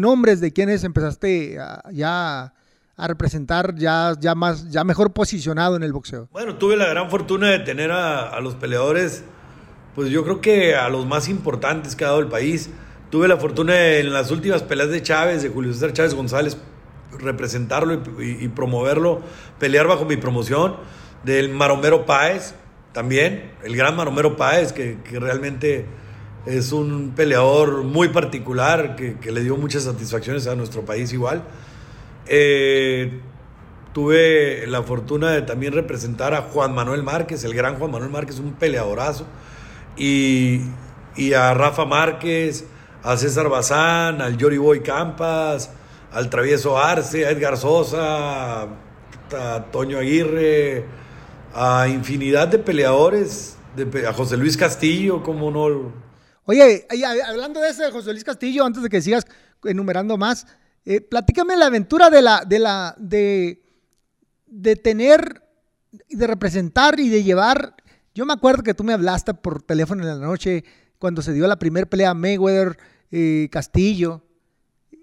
nombres de quienes empezaste ya a representar ya, ya, más, ya mejor posicionado en el boxeo. Bueno, tuve la gran fortuna de tener a, a los peleadores, pues yo creo que a los más importantes que ha dado el país. Tuve la fortuna en las últimas peleas de Chávez, de Julio César Chávez González, representarlo y, promoverlo, pelear bajo mi promoción, del Maromero Páez también, el gran Maromero Páez, que, realmente es un peleador muy particular, que, le dio muchas satisfacciones a nuestro país igual. Eh, tuve la fortuna de también representar a Juan Manuel Márquez, el gran Juan Manuel Márquez, un peleadorazo, y, y a Rafa Márquez, a César Bazán, al Yori Boy Campas, al Travieso Arce, a Edgar Sosa, a Toño Aguirre, a infinidad de peleadores, a José Luis Castillo, como no. Oye, hablando de ese José Luis Castillo, antes de que sigas enumerando más, eh, platícame la aventura de la, de la, de, de tener, de representar y de llevar. Yo me acuerdo que tú me hablaste por teléfono en la noche cuando se dio la primera pelea Mayweather eh, Castillo.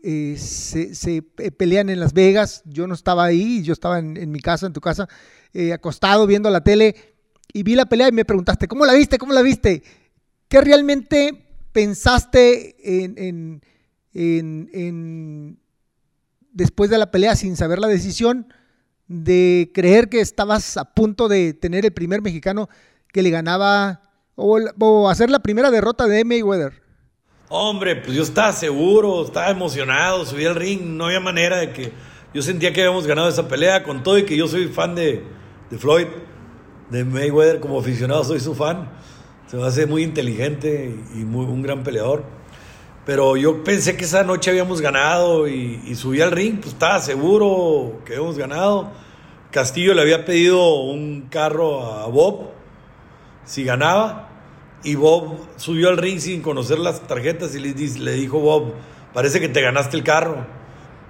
Eh, se, pelean en Las Vegas. Yo no estaba ahí, yo estaba en, mi casa, en tu casa, eh, acostado viendo la tele y vi la pelea y me preguntaste, ¿cómo la viste? ¿Cómo la viste? ¿Qué realmente pensaste en, en, después de la pelea sin saber la decisión de creer que estabas a punto de tener el primer mexicano que le ganaba o, hacer la primera derrota de Mayweather? Hombre, pues yo estaba seguro, estaba emocionado, subí al ring, no había manera de que yo sentía que habíamos ganado esa pelea con todo y que yo soy fan de, Floyd, de Mayweather, como aficionado soy su fan. Se me hace muy inteligente y muy, un gran peleador. Pero yo pensé que esa noche habíamos ganado y, subí al ring, pues estaba seguro que habíamos ganado. Castillo le había pedido un carro a Bob si ganaba y Bob subió al ring sin conocer las tarjetas y le, le dijo Bob, parece que te ganaste el carro.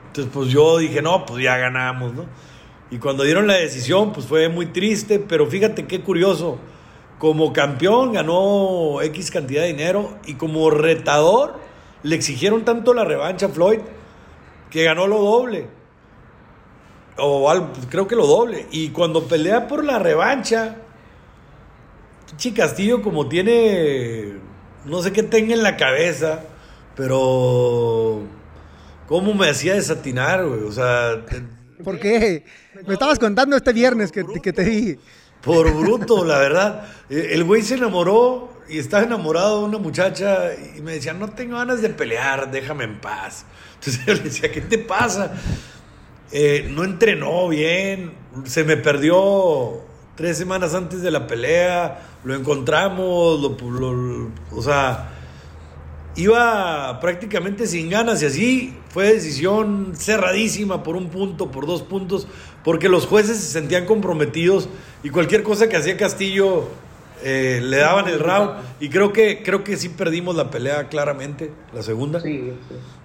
Entonces pues yo dije, no, pues ya ganamos, ¿no? Y cuando dieron la decisión, pues fue muy triste, pero fíjate qué curioso. Como campeón ganó X cantidad de dinero y como retador le exigieron tanto la revancha a Floyd que ganó lo doble. O creo que lo doble. Y cuando pelea por la revancha, Chi Castillo como tiene, no sé qué tenga en la cabeza, pero cómo me hacía desatinar, güey. O sea... ¿Por qué? Me estabas contando este viernes que, que te di. Por bruto, la verdad. E, el güey se enamoró y estaba enamorado de una muchacha y me decía, no tengo ganas de pelear, déjame en paz. <laughs> Entonces yo le decía, ¿qué te pasa? Eh, no entrenó bien, se me perdió tres semanas antes de la pelea, lo encontramos, lo, o sea, iba prácticamente sin ganas y así fue decisión cerradísima por un punto, por dos puntos, porque los jueces se sentían comprometidos y cualquier cosa que hacía Castillo eh, le daban el round y creo que creo que sí perdimos la pelea claramente, la segunda.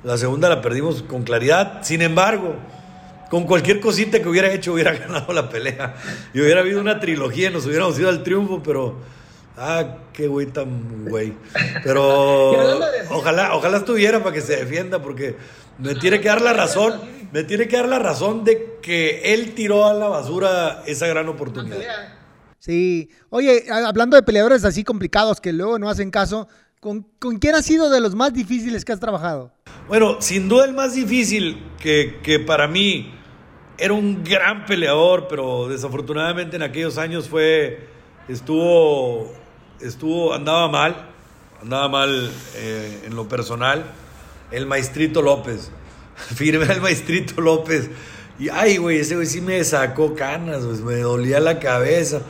La segunda la perdimos con claridad. Sin embargo, con cualquier cosita que hubiera hecho hubiera <laughs> ganado la pelea. Y hubiera habido una trilogía, nos hubiéramos ido al triunfo, pero... Ah, qué güey tan güey. Pero <laughs> ojalá, ojalá estuviera para que se defienda, porque me tiene que dar la razón, me tiene que dar la razón de que él tiró a la basura esa gran oportunidad. Sí. Oye, hablando de peleadores así complicados que luego no hacen caso, ¿con, ¿con quién ha sido de los más difíciles que has trabajado? Bueno, sin duda el más difícil que, que para mí era un gran peleador, pero desafortunadamente en aquellos años fue, estuvo, estuvo, andaba mal, andaba mal eh, en lo personal, el maestrito López. <laughs> Firme al maestrito López. Y ay, güey, ese güey sí me sacó canas, pues, me dolía la cabeza.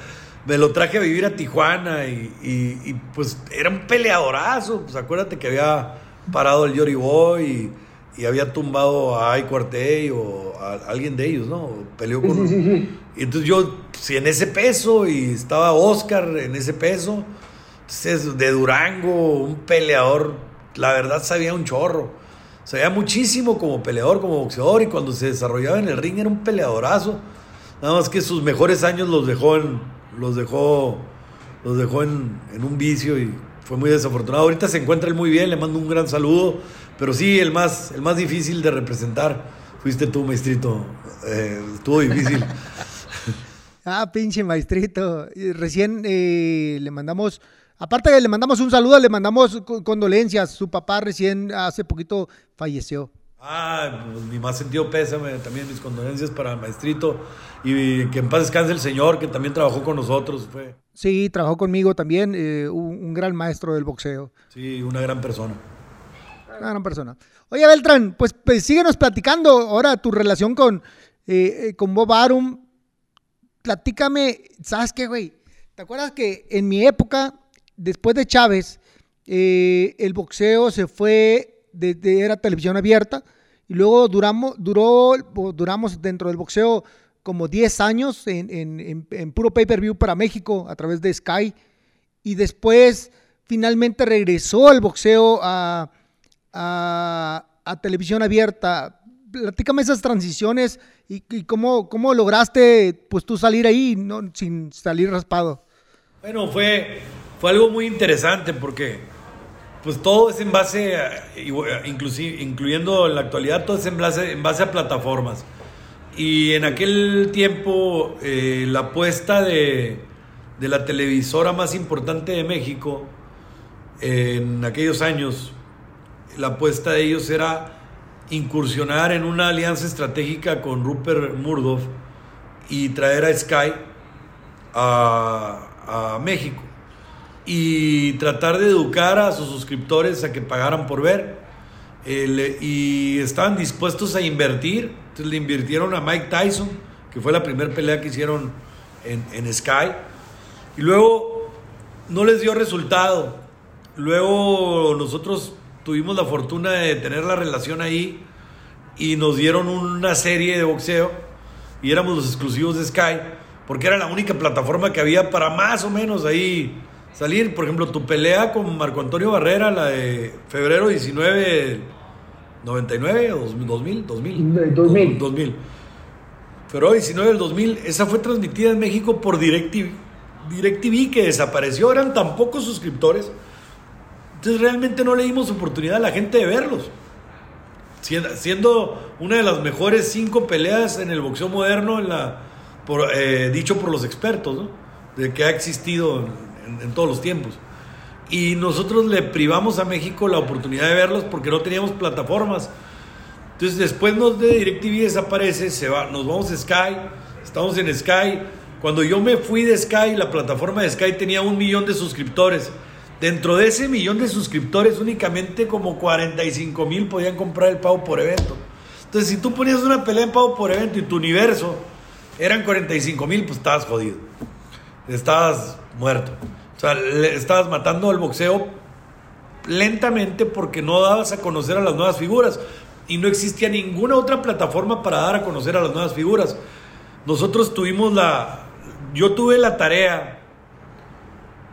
Me lo traje a vivir a Tijuana y, y, pues era un peleadorazo. Pues acuérdate que había parado el Yori Boy y y había tumbado a Ay Cuartey o a alguien de ellos, ¿no? Peleó con. Y entonces yo, si en ese peso, y estaba Oscar en ese peso, entonces de Durango, un peleador, la verdad sabía un chorro. Sabía muchísimo como peleador, como boxeador, y cuando se desarrollaba en el ring era un peleadorazo. Nada más que sus mejores años los dejó en, los dejó, los dejó en, en un vicio y fue muy desafortunado. Ahorita se encuentra él muy bien, le mando un gran saludo. Pero sí, el más, el más difícil de representar fuiste tú, maestrito. Eh, estuvo difícil. <laughs> ah, pinche maestrito. Recién eh, le mandamos, aparte que le mandamos un saludo, le mandamos condolencias. Su papá recién hace poquito falleció. Ah, pues, mi más sentido pésame, también mis condolencias para el maestrito y que en paz descanse el señor que también trabajó con nosotros. Fue. Sí, trabajó conmigo también, eh, un, gran maestro del boxeo. Sí, una gran persona. Una gran persona. Oye, Beltrán, pues, pues síguenos platicando ahora tu relación con, eh, eh, con Bob Arum. Platícame, ¿sabes qué, güey? ¿Te acuerdas que en mi época, después de Chávez, el boxeo se fue de, era televisión abierta y luego duramos, duró, duramos dentro del boxeo como 10 años en, puro pay-per-view para México a través de Sky y después finalmente regresó el boxeo a, televisión abierta. Platícame esas transiciones y, cómo, cómo, lograste pues tú salir ahí ¿no? sin salir raspado. Bueno, fue, fue algo muy interesante porque pues todo es en base, inclusive, incluyendo en la actualidad, todo es en base, en base a plataformas. Y en aquel tiempo, eh, la apuesta de, de, la televisora más importante de México, en aquellos años, la apuesta de ellos era incursionar en una alianza estratégica con Rupert Murdoch y traer a Sky a, a México y tratar de educar a sus suscriptores a que pagaran por ver. y estaban dispuestos a invertir. Entonces le invirtieron a Mike Tyson, que fue la primera pelea que hicieron en, en Sky. Y luego no les dio resultado. Luego nosotros tuvimos la fortuna de tener la relación ahí y nos dieron una serie de boxeo y éramos los exclusivos de Sky porque era la única plataforma que había para más o menos ahí salir. Por ejemplo, tu pelea con Marco Antonio Barrera, la de febrero 19, 99 o 2000, 2000. 2000. 2000. Febrero 19 del 2000, esa fue transmitida en México por DirecTV, DirecTV que desapareció, eran tan pocos suscriptores. Entonces realmente no le dimos oportunidad a la gente de verlos. Siendo una de las mejores cinco peleas en el boxeo moderno, en la, por, eh, dicho por los expertos, ¿no? de que ha existido en, todos los tiempos. Y nosotros le privamos a México la oportunidad de verlos porque no teníamos plataformas. Entonces después nos de DirecTV desaparece, se va, nos vamos a Sky, estamos en Sky. Cuando yo me fui de Sky, la plataforma de Sky tenía un millón de suscriptores. Dentro de ese millón de suscriptores, únicamente como 45 mil podían comprar el pago por evento. Entonces, si tú ponías una pelea en pago por evento y tu universo eran 45 mil, pues estabas jodido. Estabas muerto. O sea, le estabas matando al boxeo lentamente porque no dabas a conocer a las nuevas figuras y no existía ninguna otra plataforma para dar a conocer a las nuevas figuras. Nosotros tuvimos la, yo tuve la tarea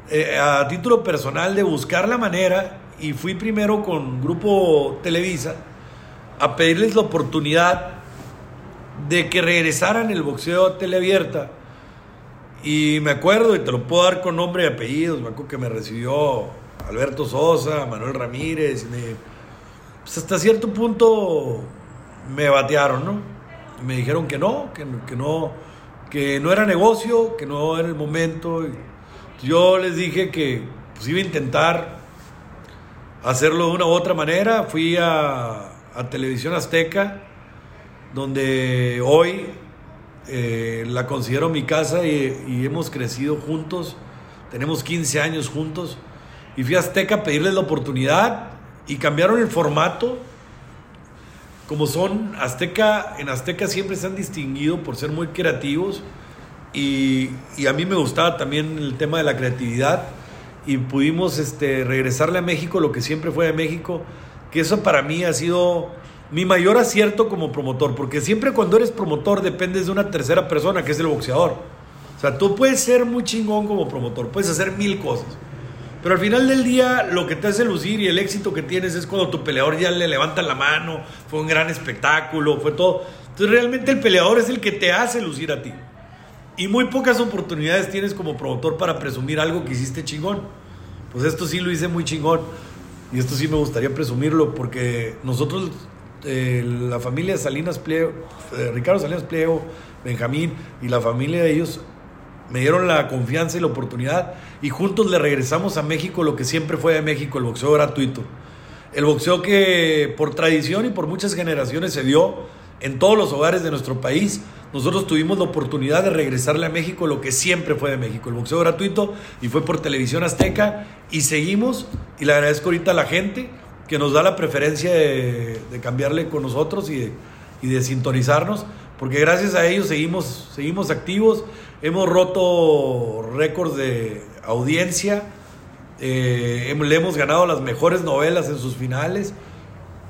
eh, a título personal de buscar la manera y fui primero con Grupo Televisa a pedirles la oportunidad de que regresaran el boxeo a teleabierta y me acuerdo, y te lo puedo dar con nombre y apellidos, me acuerdo que me recibió Alberto Sosa, Manuel Ramírez, pues hasta cierto punto me batearon, ¿no? Me dijeron que no, que, no, que no era negocio, que no era el momento. yo les dije que pues, iba a intentar hacerlo de una u otra manera. Fui a Televisión Azteca, donde hoy eh, la considero mi casa y, hemos crecido juntos, tenemos 15 años juntos. Y fui a Azteca a pedirles la oportunidad y cambiaron el formato. Como son Azteca, en Azteca siempre se han distinguido por ser muy creativos y, y a mí me gustaba también el tema de la creatividad y pudimos este, regresarle a México lo que siempre fue de México, que eso para mí ha sido mi mayor acierto como promotor, porque siempre cuando eres promotor dependes de una tercera persona, que es el boxeador. O sea, tú puedes ser muy chingón como promotor, puedes hacer mil cosas. Pero al final del día, lo que te hace lucir y el éxito que tienes es cuando tu peleador ya le levanta la mano, fue un gran espectáculo, fue todo. Entonces realmente el peleador es el que te hace lucir a ti. Y muy pocas oportunidades tienes como promotor para presumir algo que hiciste chingón. Pues esto sí lo hice muy chingón. Y esto sí me gustaría presumirlo porque nosotros, eh, la familia Salinas Pliego, eh, Ricardo Salinas Pliego, Benjamín y la familia de ellos me dieron la confianza y la oportunidad y juntos le regresamos a México lo que siempre fue de México, el boxeo gratuito. El boxeo que por tradición y por muchas generaciones se dio en todos los hogares de nuestro país. Nosotros tuvimos la oportunidad de regresarle a México lo que siempre fue de México, el boxeo gratuito, y fue por televisión azteca, y seguimos, y le agradezco ahorita a la gente que nos da la preferencia de, cambiarle con nosotros y de, y de, sintonizarnos, porque gracias a ellos seguimos, seguimos activos, hemos roto récords de audiencia, eh, le hemos ganado las mejores novelas en sus finales,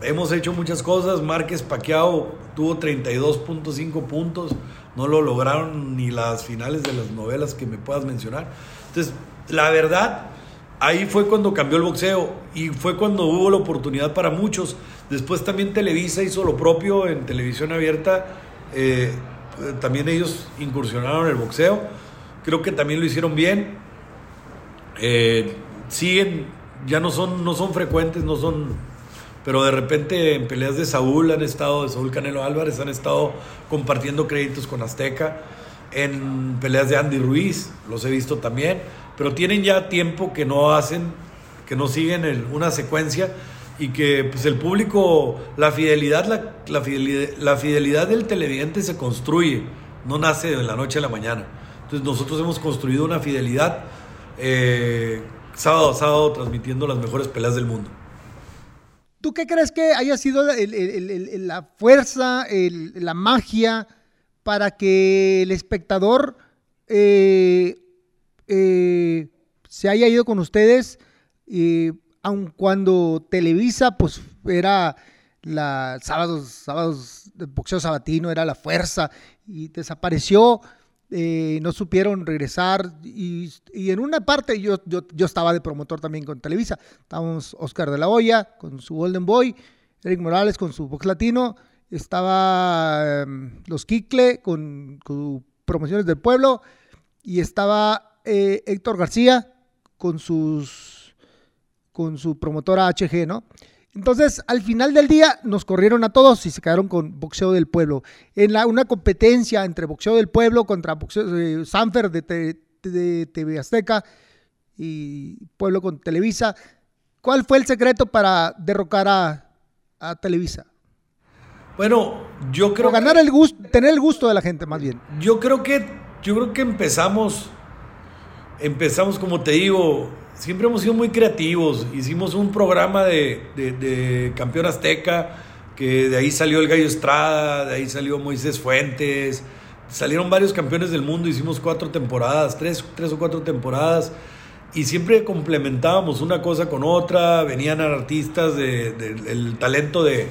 hemos hecho muchas cosas. Márquez Paquiao tuvo 32.5 puntos. No lo lograron ni las finales de las novelas que me puedas mencionar. Entonces, la verdad, ahí fue cuando cambió el boxeo y fue cuando hubo la oportunidad para muchos. Después también Televisa hizo lo propio en televisión abierta. Eh, también ellos incursionaron en el boxeo. Creo que también lo hicieron bien. Eh, siguen, ya no son, no son frecuentes, no son pero de repente en peleas de Saúl han estado, de Saúl Canelo Álvarez, han estado compartiendo créditos con Azteca. En peleas de Andy Ruiz, los he visto también, pero tienen ya tiempo que no hacen, que no siguen una secuencia y que pues el público, la fidelidad, la, fidelidad, la fidelidad del televidente se construye, no nace de la noche a la mañana. Entonces nosotros hemos construido una fidelidad eh, sábado a sábado transmitiendo las mejores peleas del mundo. ¿Tú qué crees que haya sido la fuerza, la magia para que el espectador eh, eh, se haya ido con ustedes, eh, aun cuando Televisa, pues era la sábados, de boxeo sabatino, era la fuerza y desapareció eh, no supieron regresar y, en una parte yo, yo, estaba de promotor también con Televisa. Estábamos Oscar de la Hoya con su Golden Boy, Eric Morales con su Box Latino, estaba em, Los Kikle con, con, Promociones del Pueblo y estaba eh, Héctor García con sus con su promotora HG, ¿no? Entonces, al final del día, nos corrieron a todos y se quedaron con Boxeo del Pueblo. En la, una competencia entre Boxeo del Pueblo contra Boxeo, eh, Sanfer de, de, TV Azteca y Pueblo con Televisa. ¿Cuál fue el secreto para derrocar a, a Televisa? Bueno, yo creo. O ganar el gusto, tener el gusto de la gente, más bien. Yo creo que, yo creo que empezamos, empezamos, como te digo, siempre hemos sido muy creativos. Hicimos un programa de, campeón azteca, que de ahí salió el Gallo Estrada, de ahí salió Moisés Fuentes, salieron varios campeones del mundo, hicimos cuatro temporadas, tres, tres o cuatro temporadas, y siempre complementábamos una cosa con otra, venían artistas del talento de,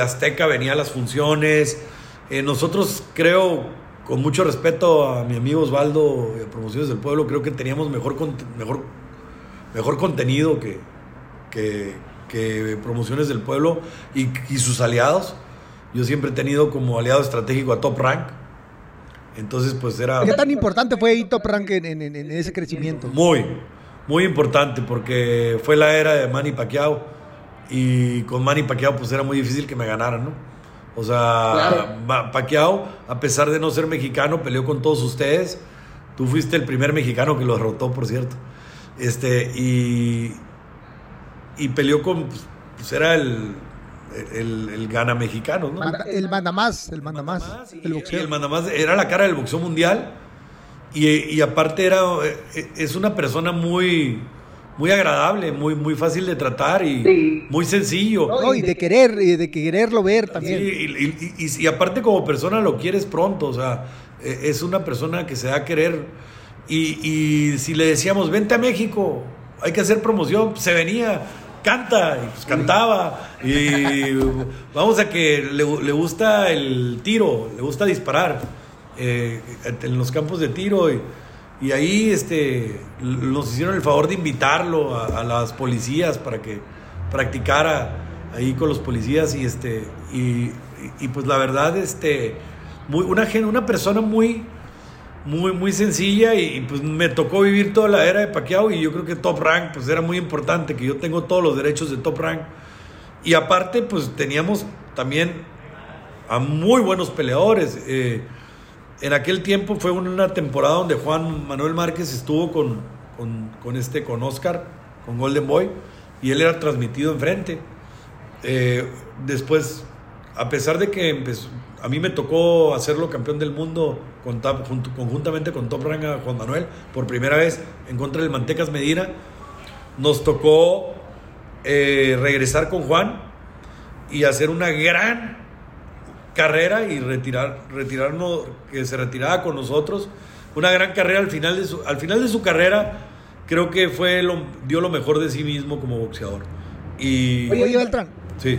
Azteca, venía a las funciones. Eh, nosotros creo, con mucho respeto a mi amigo Osvaldo de Promociones del Pueblo, creo que teníamos mejor, mejor mejor contenido que, que, Promociones del Pueblo y, sus aliados. Yo siempre he tenido como aliado estratégico a Top Rank. Entonces, pues era... ¿Qué tan importante fue Top Rank en, ese crecimiento? Muy, muy importante porque fue la era de Manny Pacquiao y con Manny Pacquiao pues era muy difícil que me ganaran, ¿no? O sea, Pacquiao, a pesar de no ser mexicano, peleó con todos ustedes. Tú fuiste el primer mexicano que lo derrotó, por cierto. Este, y, y peleó con, pues, pues era el, el, gana mexicano, ¿no? el mandamás, el mandamás, el, boxeo. el mandamás era la cara del boxeo mundial y, y, aparte era, eh, es una persona muy, muy agradable, muy, muy fácil de tratar y muy sencillo. y de querer, y de quererlo ver también. y, y, y, aparte como persona lo quieres pronto, o sea, e, es una persona que se da a querer y, si le decíamos, vente a México, hay que hacer promoción, se venía, canta, y pues cantaba. Y <laughs> vamos a que le, gusta el tiro, le gusta disparar eh, en los campos de tiro. Y, y, ahí este, nos hicieron el favor de invitarlo a, las policías para que practicara ahí con los policías. Y, este, y, y pues la verdad, este, muy, una, una persona muy muy, muy sencilla y, pues me tocó vivir toda la era de Pacquiao y yo creo que Top Rank pues era muy importante, que yo tengo todos los derechos de Top Rank. Y aparte pues teníamos también a muy buenos peleadores. Eh, en aquel tiempo fue una temporada donde Juan Manuel Márquez estuvo con, con, este, con Oscar, con Golden Boy, y él era transmitido enfrente. Eh, después, a pesar de que a mí me tocó hacerlo campeón del mundo conjuntamente con Top Juan Manuel por primera vez en contra del Mantecas Medina. Nos tocó eh, regresar con Juan y hacer una gran carrera y retirar, retirarnos, que se retiraba con nosotros. Una gran carrera al final de su, al final de su carrera, creo que fue lo, dio lo mejor de sí mismo como boxeador. Y, Oye, Beltrán. Sí.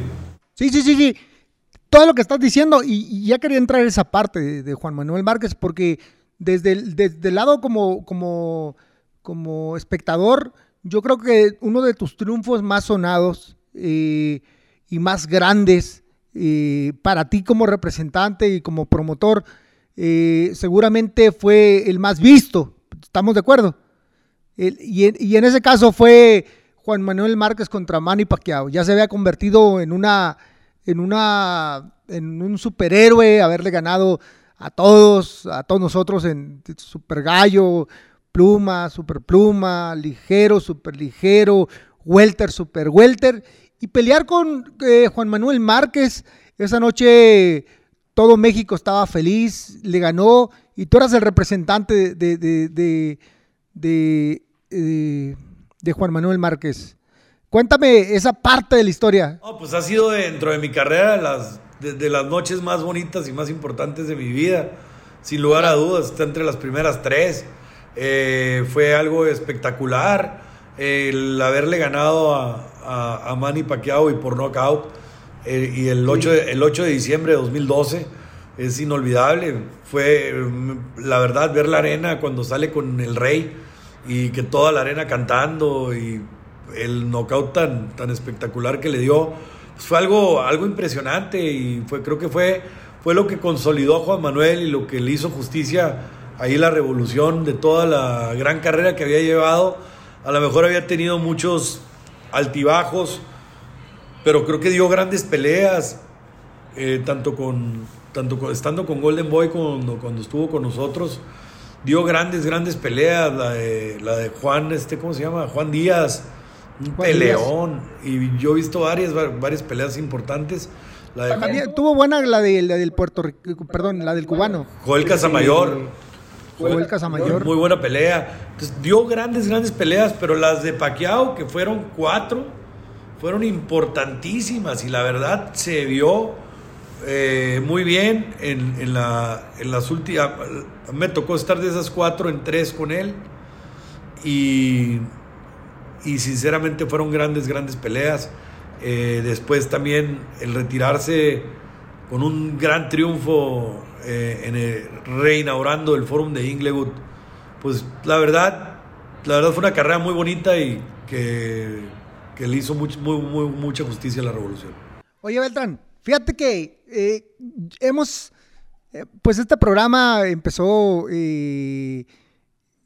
Sí, sí, sí, sí todo lo que estás diciendo, y, ya quería entrar en esa parte de, Juan Manuel Márquez, porque desde el, desde el lado como, como, como espectador, yo creo que uno de tus triunfos más sonados eh, y más grandes eh, para ti como representante y como promotor, eh, seguramente fue el más visto. ¿Estamos de acuerdo? y, en, y, en, ese caso fue Juan Manuel Márquez contra Manny Pacquiao. Ya se había convertido en una en, una, en un superhéroe, haberle ganado a todos, a todos nosotros en super gallo, pluma, super pluma, ligero, super ligero, welter, super welter, y pelear con eh, Juan Manuel Márquez. Esa noche todo México estaba feliz, le ganó, y tú eras el representante de, de, de, eh, Juan Manuel Márquez. Cuéntame esa parte de la historia. pues ha sido dentro de mi carrera las, de, las noches más bonitas y más importantes de mi vida. Sin lugar a dudas, está entre las primeras tres. Eh, fue algo espectacular el haberle ganado a, a, Manny Pacquiao y por knockout. Eh, y el 8, de, el 8 de diciembre de 2012 es inolvidable. Fue, la verdad, ver la arena cuando sale con el rey y que toda la arena cantando y el knockout tan, tan espectacular que le dio, pues, fue algo, algo impresionante y fue, creo que fue, fue lo que consolidó a Juan Manuel y lo que le hizo justicia ahí la revolución de toda la gran carrera que había llevado. A lo mejor había tenido muchos altibajos, pero creo que dio grandes peleas, eh, tanto con tanto estando con Golden Boy cuando, cuando estuvo con nosotros, dio grandes, grandes peleas, la de, la de Juan, este, ¿cómo se llama? Juan Díaz, un peleón. Y yo he visto varias, varias peleas importantes. tuvo buena la, de, la del Puerto Rico, perdón, la del cubano. Joel Casamayor. Joel Casamayor. Muy buena pelea. Entonces, dio grandes, grandes peleas, pero las de Pacquiao, que fueron cuatro, fueron importantísimas y la verdad se vio eh, muy bien en, en, la, en las últimas. Me tocó estar de esas cuatro en tres con él y y sinceramente fueron grandes, grandes peleas. Eh, después también el retirarse con un gran triunfo eh, reinaugurando el Fórum de Inglewood, pues la verdad, la verdad fue una carrera muy bonita y que, que le hizo mucha justicia a la revolución. Oye Beltrán, fíjate que eh, hemos, pues este programa empezó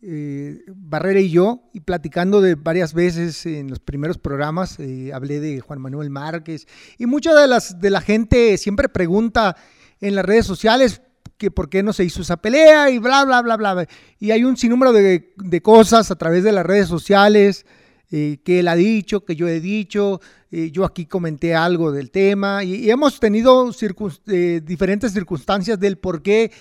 eh, Barrera y yo, y platicando de varias veces en los primeros programas, eh, hablé de Juan Manuel Márquez, y mucha de, las, de la gente siempre pregunta en las redes sociales que por qué no se hizo esa pelea y bla, bla, bla, bla. Y hay un sinnúmero de, de cosas a través de las redes sociales eh, que él ha dicho, que yo he dicho, yo aquí comenté algo del tema, y, hemos tenido diferentes circunstancias del por qué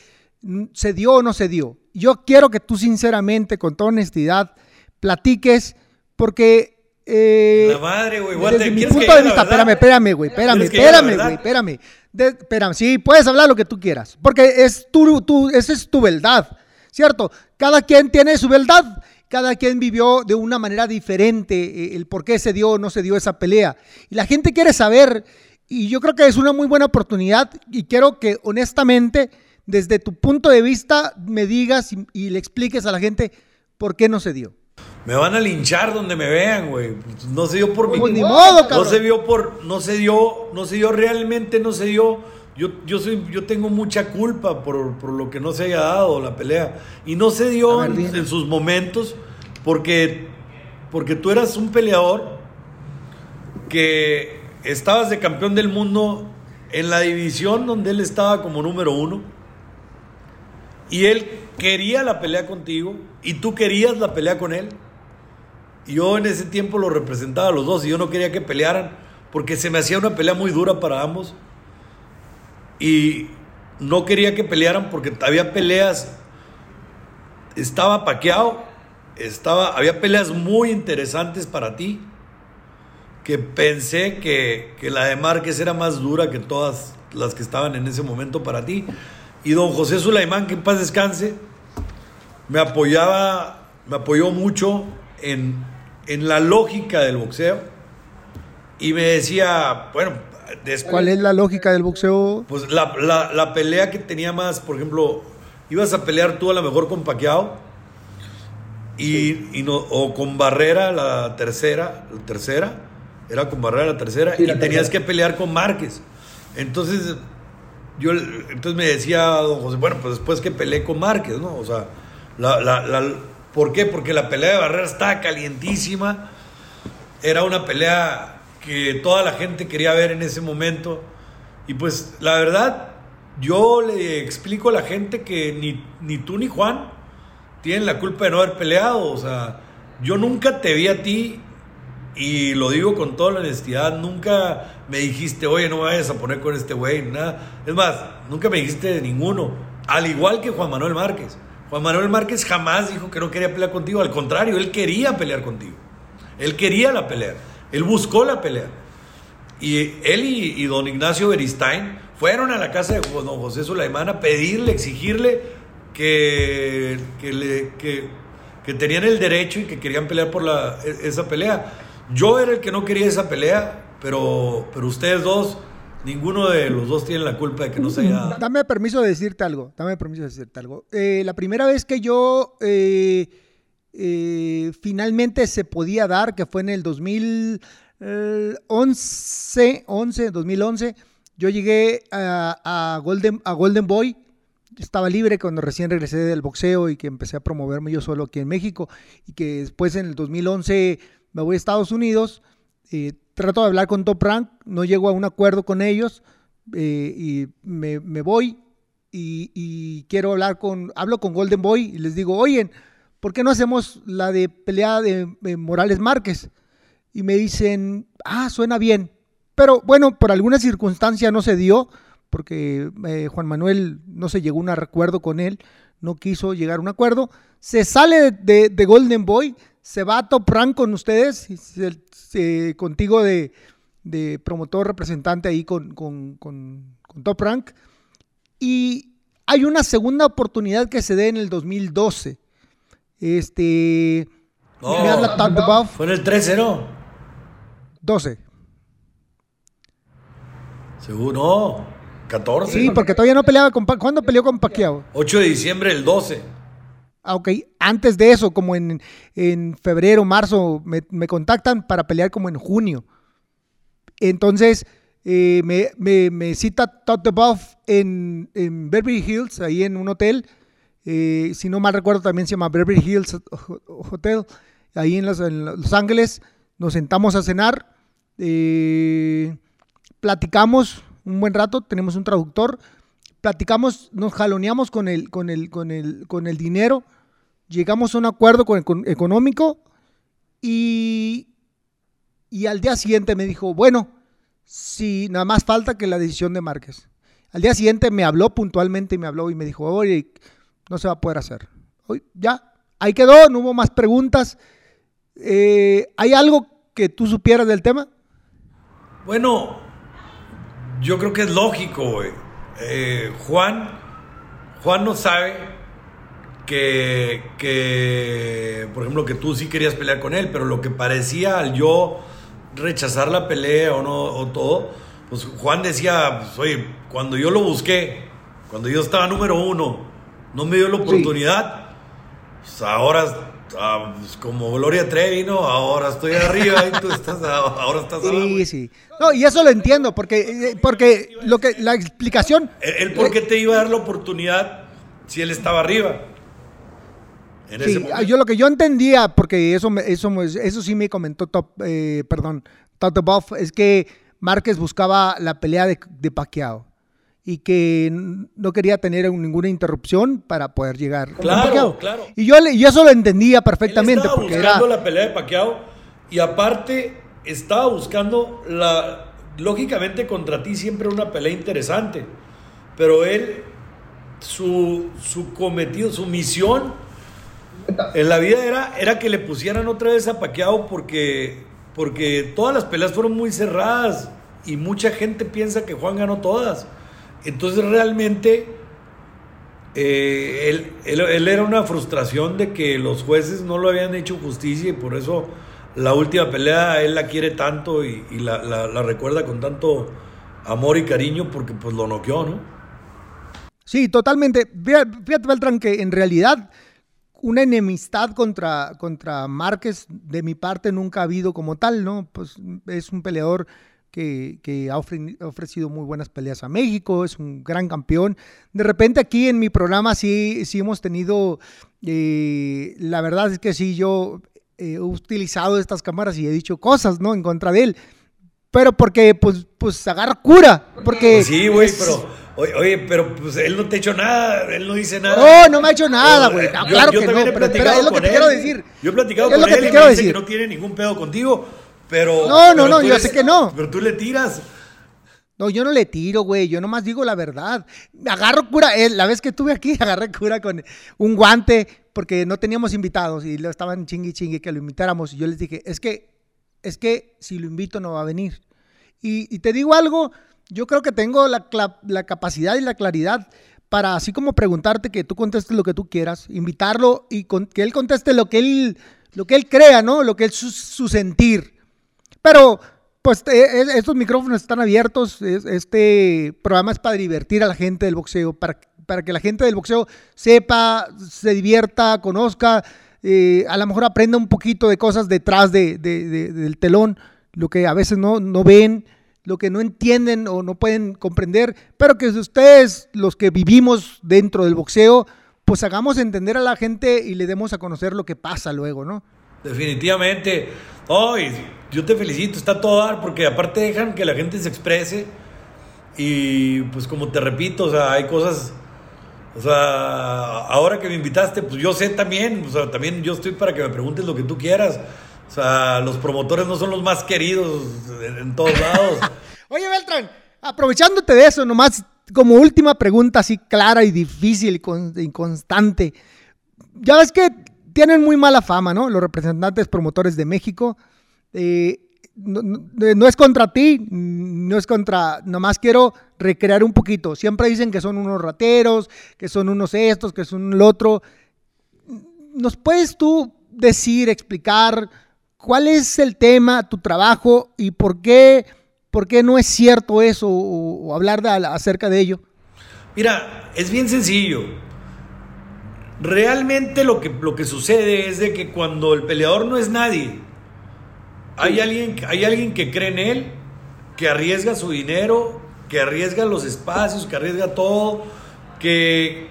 se dio o no se dio. Yo quiero que tú sinceramente, con toda honestidad, platiques, porque... Eh, la madre, güey. Desde mi punto de vista, espérame, espérame, güey, espérame, espérame, güey, espérame. espérame, sí, puedes hablar lo que tú quieras, porque es tu, tu, esa es tu verdad, ¿cierto? Cada quien tiene su verdad, cada quien vivió de una manera diferente eh, el por qué se dio o no se dio esa pelea. Y la gente quiere saber, y yo creo que es una muy buena oportunidad, y quiero que honestamente desde tu punto de vista me digas y, le expliques a la gente por qué no se dio. Me van a linchar donde me vean, güey. No se dio por mi. Pues ni modo, No se dio por. No se dio. No se dio realmente, no se dio. yo, yo, soy, yo tengo mucha culpa por, por, lo que no se haya dado la pelea. Y no se dio en, en, sus momentos porque, porque tú eras un peleador que estabas de campeón del mundo en la división donde él estaba como número uno. Y él quería la pelea contigo y tú querías la pelea con él. Yo en ese tiempo lo representaba a los dos y yo no quería que pelearan porque se me hacía una pelea muy dura para ambos. Y no quería que pelearan porque había peleas, estaba paqueado, estaba, había peleas muy interesantes para ti, que pensé que, que la de Márquez era más dura que todas las que estaban en ese momento para ti. Y don José Sulaimán, que en paz descanse, me apoyaba, me apoyó mucho en, en la lógica del boxeo. Y me decía, bueno, después, ¿cuál es la lógica del boxeo? Pues la, la, la, pelea que tenía más, por ejemplo, ibas a pelear tú a lo mejor con Paquiao y, sí. y no, o con Barrera la tercera, la tercera, era con Barrera la tercera, sí, la y tenías que pelear con Márquez. Entonces, yo entonces me decía don José, bueno, pues después que peleé con Márquez, ¿no? O sea, la, la, la, ¿por qué? Porque la pelea de Barrera estaba calientísima, era una pelea que toda la gente quería ver en ese momento, y pues la verdad, yo le explico a la gente que ni, ni tú ni Juan tienen la culpa de no haber peleado, o sea, yo nunca te vi a ti y lo digo con toda la honestidad, nunca me dijiste, oye, no me vayas a poner con este güey, nada. Es más, nunca me dijiste de ninguno. Al igual que Juan Manuel Márquez. Juan Manuel Márquez jamás dijo que no quería pelear contigo. Al contrario, él quería pelear contigo. Él quería la pelea. Él buscó la pelea. Y él y, don Ignacio Beristain fueron a la casa de don José Sulaimán a pedirle, exigirle que, que, le, que, que tenían el derecho y que querían pelear por la, esa pelea. Yo era el que no quería esa pelea, pero, pero ustedes dos, ninguno de los dos tiene la culpa de que no se haya... Dame permiso de decirte algo, dame permiso de decirte algo. Eh, la primera vez que yo eh, eh, finalmente se podía dar, que fue en el 2011, 11, 2011, yo llegué a, Golden, a Golden Boy, estaba libre cuando recién regresé del boxeo y que empecé a promoverme yo solo aquí en México y que después en el 2011 me voy a Estados Unidos, trato de hablar con Top Rank, no llego a un acuerdo con ellos eh, y me, voy y, quiero hablar con, hablo con Golden Boy y les digo, oye, ¿por qué no hacemos la de pelea de, de Morales Márquez? Y me dicen, ah, suena bien. Pero bueno, por alguna circunstancia no se dio, porque eh, Juan Manuel no se llegó a un acuerdo con él, no quiso llegar a un acuerdo. Se sale de, de, de Golden Boy, se va a Top Rank con ustedes, se, se, contigo de, de, promotor representante ahí con, con, con, con, Top Rank. Y hay una segunda oportunidad que se dé en el 2012. Este. No, me habla Todd Buff. Fue en el 3-0. 12. Seguro, no. 14. Sí, porque todavía no peleaba con. ¿Cuándo peleó con Pacquiao? 8 de diciembre del 12. Ah, ok, antes de eso, como en, en febrero, marzo, me, me, contactan para pelear como en junio. Entonces, eh, me, me, me, cita Todd the Buff en, en, Beverly Hills, ahí en un hotel. Eh, si no mal recuerdo, también se llama Beverly Hills Hotel, ahí en Los, en Los Ángeles. Nos sentamos a cenar, eh, platicamos un buen rato, tenemos un traductor, platicamos, nos jaloneamos con el, con el, con el, con el dinero llegamos a un acuerdo con, con, económico y, y al día siguiente me dijo, bueno, si nada más falta que la decisión de Márquez. Al día siguiente me habló puntualmente y me habló y me dijo, oye, no se va a poder hacer. Hoy, ya, ahí quedó, no hubo más preguntas. Eh, ¿Hay algo que tú supieras del tema? Bueno, yo creo que es lógico, eh, Juan, Juan no sabe que, que, por ejemplo, que tú sí querías pelear con él, pero lo que parecía al yo rechazar la pelea o no, o todo, pues Juan decía, pues, oye, cuando yo lo busqué, cuando yo estaba número uno, no me dio la oportunidad, sí. pues ahora ah, pues, como Gloria Trevi, ¿no? Ahora estoy arriba y tú estás, ahora estás abajo. Sí, sí. No, y eso lo entiendo, porque, eh, porque lo que, la explicación... ¿Él por qué te iba a dar la oportunidad si él estaba arriba? En sí, yo lo que yo entendía, porque eso, eso, eso sí me comentó Top, eh, perdón, Buff, es que Márquez buscaba la pelea de, de Pacquiao y que no quería tener ninguna interrupción para poder llegar claro, Claro. Y yo, y eso lo entendía perfectamente. Él estaba porque buscando la pelea de Pacquiao y aparte estaba buscando la lógicamente contra ti siempre una pelea interesante, pero él su, su cometido, su misión en la vida era, era que le pusieran otra vez a Pacquiao porque, porque todas las peleas fueron muy cerradas y mucha gente piensa que Juan ganó todas. Entonces realmente eh, él, era una frustración de que los jueces no lo habían hecho justicia y por eso la última pelea él la quiere tanto y, la, la, recuerda con tanto amor y cariño porque pues lo noqueó, ¿no? Sí, totalmente. Fíjate, Beltrán, que en realidad una enemistad contra, contra Márquez de mi parte nunca ha habido como tal, ¿no? Pues es un peleador que, ha ofrecido muy buenas peleas a México, es un gran campeón. De repente aquí en mi programa sí, sí hemos tenido, eh, la verdad es que sí, yo he utilizado estas cámaras y he dicho cosas, ¿no? En contra de él. Pero porque, pues, pues agarra cura. Porque. Sí, güey, pero Oye, pero pues él no te ha hecho nada, él no dice nada. No, no me ha hecho nada, güey. claro que no, pero es lo que te quiero decir. Yo he platicado con él y me dice que no tiene ningún pedo contigo, pero... No, no, no, yo sé que no. Pero tú le tiras. No, yo no le tiro, güey. Yo nomás digo la verdad. Agarro cura. Eh, la vez que estuve aquí, <laughs> agarré cura con un guante porque no teníamos invitados y lo estaban chingui chingue que lo invitáramos. Y yo les dije, es que, es que si lo invito no va a venir. Y, y te digo algo, yo creo que tengo la, capacidad y la claridad para así como preguntarte que tú contestes lo que tú quieras, invitarlo y que él conteste lo que él, lo que él crea, ¿no? Lo que es su, sentir. Pero, pues, e, e, estos micrófonos están abiertos. Este programa es para divertir a la gente del boxeo, para, para que la gente del boxeo sepa, se divierta, conozca, eh, a lo mejor aprenda un poquito de cosas detrás del telón, lo que a veces no, no ven lo que no entienden o no pueden comprender, pero que ustedes, los que vivimos dentro del boxeo, pues hagamos entender a la gente y le demos a conocer lo que pasa luego, ¿no? Definitivamente. hoy yo te felicito, está todo dar, porque aparte dejan que la gente se exprese. Y pues como te repito, o sea, hay cosas, o sea, ahora que me invitaste, pues yo sé también, o sea, también yo estoy para que me preguntes lo que tú quieras. O sea, los promotores no son los más queridos en, todos lados. <laughs> Oye, Beltrán, aprovechándote de eso, nomás como última pregunta así clara y difícil y, constante. Ya ves que tienen muy mala fama, ¿no? Los representantes promotores de México. Eh, no, es contra ti, no es contra, nomás quiero recrear un poquito. Siempre dicen que son unos rateros, que son unos estos, que son el otro. ¿Nos puedes tú decir, explicar ¿Cuál es el tema, tu trabajo y por qué, por qué no es cierto eso o, hablar acerca de ello? Mira, es bien sencillo. Realmente lo que, lo que sucede es de que cuando el peleador no es nadie, hay alguien, hay alguien que cree en él, que arriesga su dinero, que arriesga los espacios, que arriesga todo, que,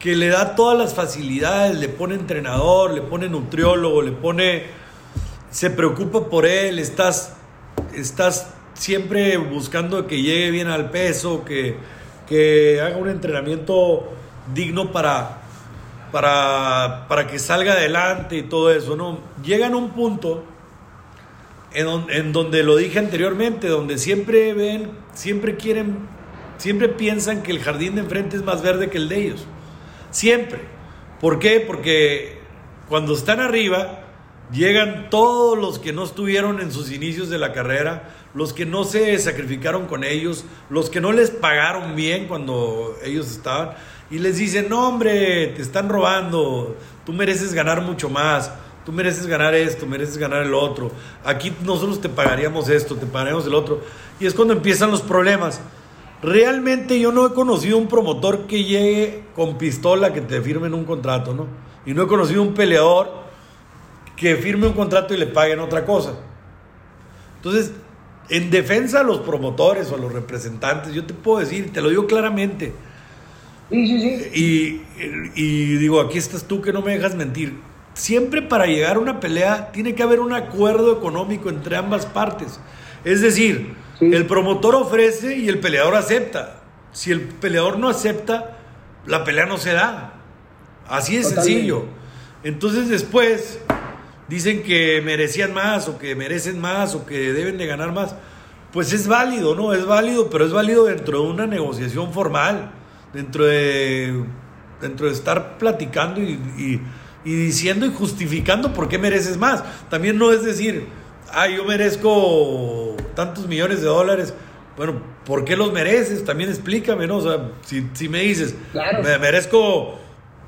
que le da todas las facilidades, le pone entrenador, le pone nutriólogo, le pone se preocupa por él, estás, estás siempre buscando que llegue bien al peso, que, que haga un entrenamiento digno para, para, para, que salga adelante y todo eso, ¿no? Llegan a un punto en, en, donde lo dije anteriormente, donde siempre ven, siempre quieren, siempre piensan que el jardín de enfrente es más verde que el de ellos. Siempre. ¿Por qué? Porque cuando están arriba, Llegan todos los que no estuvieron en sus inicios de la carrera, los que no se sacrificaron con ellos, los que no les pagaron bien cuando ellos estaban, y les dicen, no hombre, te están robando, tú mereces ganar mucho más, tú mereces ganar esto, mereces ganar el otro, aquí nosotros te pagaríamos esto, te pagaríamos el otro, y es cuando empiezan los problemas. Realmente yo no he conocido un promotor que llegue con pistola que te firmen un contrato, ¿no? Y no he conocido un peleador que firme un contrato y le paguen otra cosa. Entonces, en defensa a los promotores o a los representantes, yo te puedo decir, te lo digo claramente. Sí, sí, sí. Y, y digo, aquí estás tú que no me dejas mentir. Siempre para llegar a una pelea tiene que haber un acuerdo económico entre ambas partes. Es decir, el promotor ofrece y el peleador acepta. Si el peleador no acepta, la pelea no se da. Así de sencillo. Entonces después dicen que merecían más o que merecen más o que deben de ganar más. Pues es válido, ¿no? Es válido, pero es válido dentro de una negociación formal, dentro de, dentro de estar platicando y, y diciendo y justificando por qué mereces más. También no es decir, ah, yo merezco tantos millones de dólares. Bueno, ¿por qué los mereces? También explícame, ¿no? O sea, si, si me dices, me merezco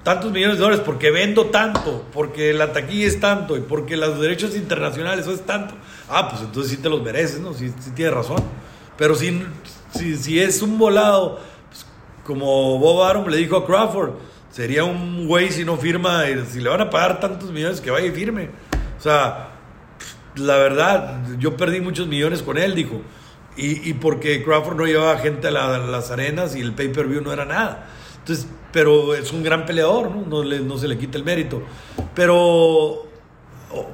tantos millones de dólares porque vendo tanto, porque la taquilla es tanto y porque los derechos internacionales eso es tanto. Ah, pues entonces sí te los mereces, ¿no? Sí, sí tienes razón. Pero si, si, si es un volado, pues, como Bob Arum le dijo a Crawford, sería un güey si no firma, si le van a pagar tantos millones que vaya y firme. O sea, la verdad, yo perdí muchos millones con él, dijo. Y, y porque Crawford no llevaba gente a, las arenas y el pay-per-view no era nada. Entonces, pero es un gran peleador, ¿no? No, le, no se le quita el mérito. Pero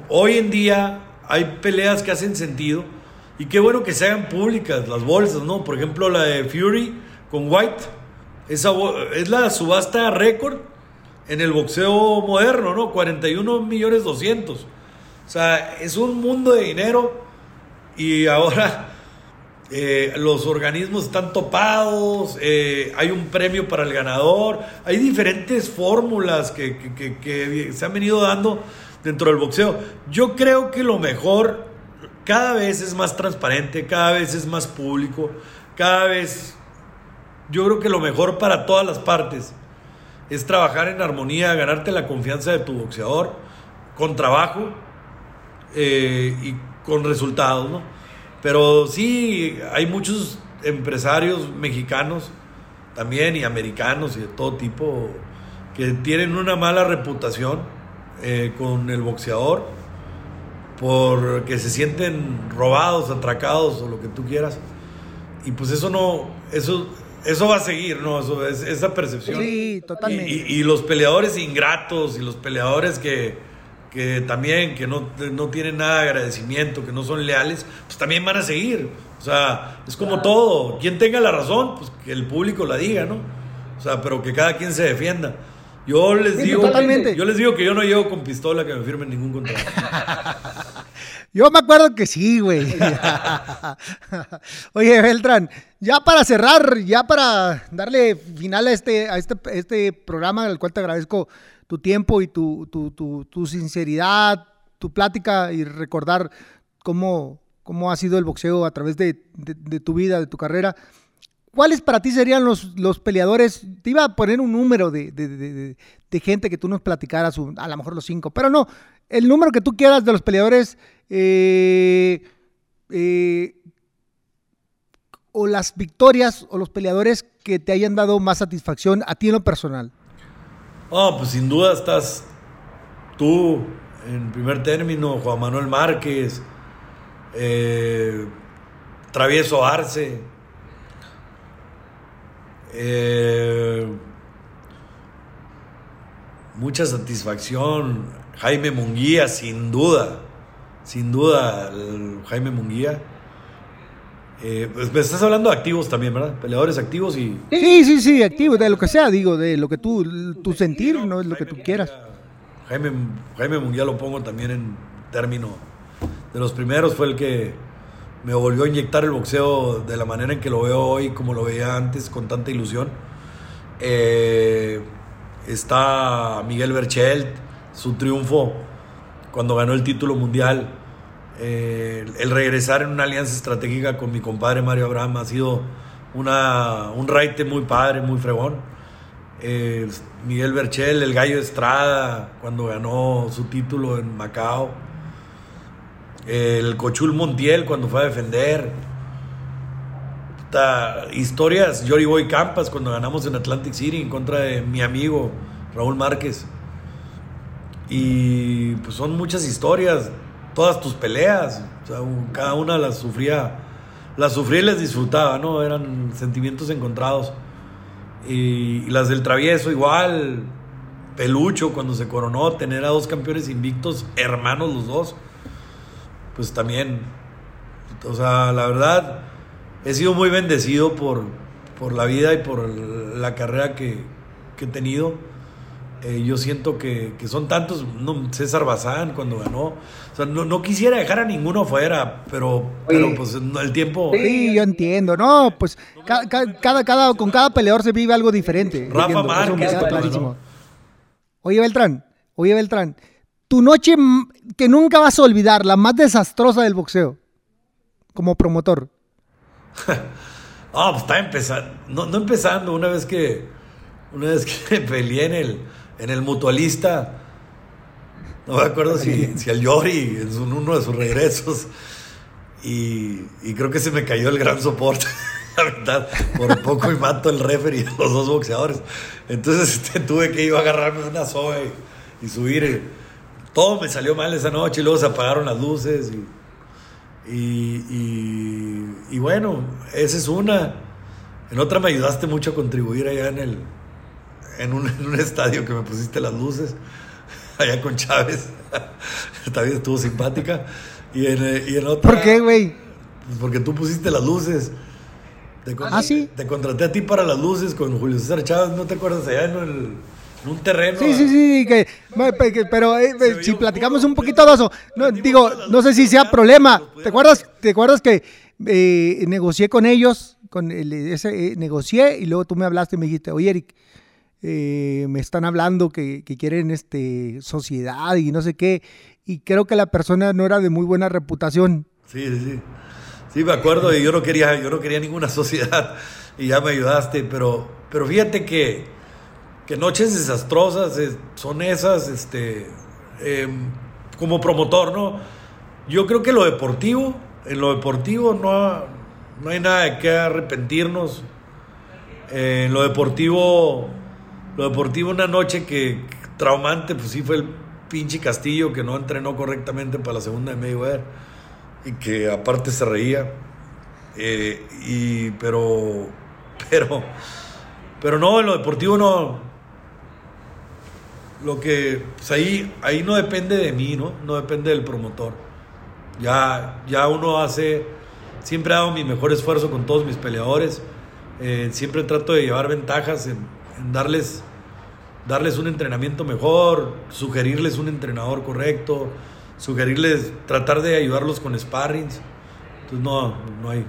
hoy en día hay peleas que hacen sentido y qué bueno que se hagan públicas las bolsas, ¿no? Por ejemplo, la de Fury con White. Esa es la subasta récord en el boxeo moderno, ¿no? 41 millones 200. O sea, es un mundo de dinero y ahora eh, los organismos están topados, eh, hay un premio para el ganador, hay diferentes fórmulas que, se han venido dando dentro del boxeo. Yo creo que lo mejor cada vez es más transparente, cada vez es más público, cada vez yo creo que lo mejor para todas las partes es trabajar en armonía, ganarte la confianza de tu boxeador con trabajo eh, y con resultados, ¿no? Pero sí, hay muchos empresarios mexicanos también y americanos y de todo tipo que tienen una mala reputación eh, con el boxeador porque se sienten robados, atracados o lo que tú quieras. Y pues eso no, eso eso va a seguir, ¿no? Eso, es, esa percepción. Sí, totalmente. Y, los peleadores ingratos y los peleadores que, que también, que no, no, tienen nada de agradecimiento, que no son leales, pues también van a seguir. O sea, es como todo. Quien tenga la razón, pues que el público la diga, ¿no? O sea, pero que cada quien se defienda. Yo les digo, yo les digo que yo no llego con pistola que me firmen ningún contrato. <laughs> Yo me acuerdo que sí, güey. <laughs> Oye, Beltrán, ya para cerrar, ya para darle final a este, a este, este programa, al cual te agradezco tu tiempo y tu, tu, sinceridad, tu plática y recordar cómo, cómo ha sido el boxeo a través de, tu vida, de tu carrera. ¿Cuáles para ti serían los, los peleadores? Te iba a poner un número de, de, gente que tú nos platicaras, a lo mejor los cinco, pero no, el número que tú quieras de los peleadores eh, eh, o las victorias o los peleadores que te hayan dado más satisfacción a ti en lo personal. Oh, pues sin duda estás tú en primer término, Juan Manuel Márquez, eh, Travieso Arce, mucha satisfacción, Jaime Munguía, sin duda, sin duda, Jaime Munguía. Eh, pues me estás hablando de activos también, ¿verdad? Peleadores activos y... Sí, sí, sí, activos, de lo que sea, digo, de lo que tú, tu sentir, no es lo que tú quieras. Jaime, Jaime Munguía lo pongo también en término de los primeros, fue el que me volvió a inyectar el boxeo de la manera en que lo veo hoy, como lo veía antes, con tanta ilusión. Eh, está Miguel Berchelt, su triunfo cuando ganó el título mundial. El regresar en una alianza estratégica con mi compadre Mario Abraham ha sido una, un raite muy padre, muy fregón. Miguel Berchel, el gallo Estrada, cuando ganó su título en Macao. el Cochul Montiel, cuando fue a defender. historias, Jory Boy Campas, cuando ganamos en Atlantic City en contra de mi amigo Raúl Márquez. y pues son muchas historias, todas tus peleas, cada una las sufría, las sufría y les disfrutaba, ¿no? Eran sentimientos encontrados. Y, las del travieso igual, Pelucho cuando se coronó, tener a dos campeones invictos, hermanos los dos, pues también, o sea, la verdad, he sido muy bendecido por, por la vida y por la carrera que, que he tenido eh, yo siento que, son tantos, no, César Bazán cuando ganó, o sea, no, quisiera dejar a ninguno fuera, pero, pero pues el tiempo... Sí, yo entiendo, no, pues cada, cada, con cada peleador se vive algo diferente. Rafa Márquez, clarísimo. Oye Beltrán, oye Beltrán, tu noche que nunca vas a olvidar, la más desastrosa del boxeo, como promotor. <laughs> Ah, pues está empezando, no, no empezando, una vez que, una vez que <laughs> peleé en el en el mutualista. No me acuerdo si, <laughs> si al Yori en uno de sus regresos. Y, creo que se me cayó el gran soporte. <laughs> La verdad, por poco y mato el referee los dos boxeadores. Entonces este, tuve que ir a agarrarme una soga y, subir. Todo me salió mal esa noche y luego se apagaron las luces. Y, y bueno, esa es una. En otra me ayudaste mucho a contribuir allá en el, en un, en un estadio que me pusiste las luces, <laughs> allá con Chávez. <laughs> También estuvo simpática. Y en, y en otra. ¿Por qué, güey? Pues porque tú pusiste las luces. Te ah, sí. Te contraté a ti para las luces con Julio César Chávez, ¿no te acuerdas? Allá en, el, en un terreno. Sí, sí, sí, que, pero eh, si platicamos un poquito de eso, no, digo, no sé si sea problema. ¿Te acuerdas, ¿te acuerdas que eh, negocié con ellos? Con el, ese, eh, negocié y luego tú me hablaste y me dijiste, oye, Eric, eh, me están hablando que, quieren este, sociedad y no sé qué, y creo que la persona no era de muy buena reputación. Sí, sí, sí. Sí, me acuerdo, y yo no quería, yo no quería ninguna <laughs> sociedad, y ya me ayudaste, pero, pero fíjate que, que noches desastrosas son esas, este, em, como promotor, ¿no? Yo creo que lo deportivo, en lo deportivo no, no hay nada de qué arrepentirnos. en lo deportivo lo deportivo, una noche que traumante, pues sí fue el pinche Castillo que no entrenó correctamente para la segunda de Mayweather y que aparte se reía. Eh, y, pero, pero, pero no, en lo deportivo no. Lo que, pues ahí, ahí no depende de mí, ¿no? No depende del promotor. Ya, ya uno hace, siempre hago mi mejor esfuerzo con todos mis peleadores. Eh, siempre trato de llevar ventajas en, en darles darles un entrenamiento mejor, sugerirles un entrenador correcto, sugerirles, tratar de ayudarlos con sparrings. Entonces no, no hay.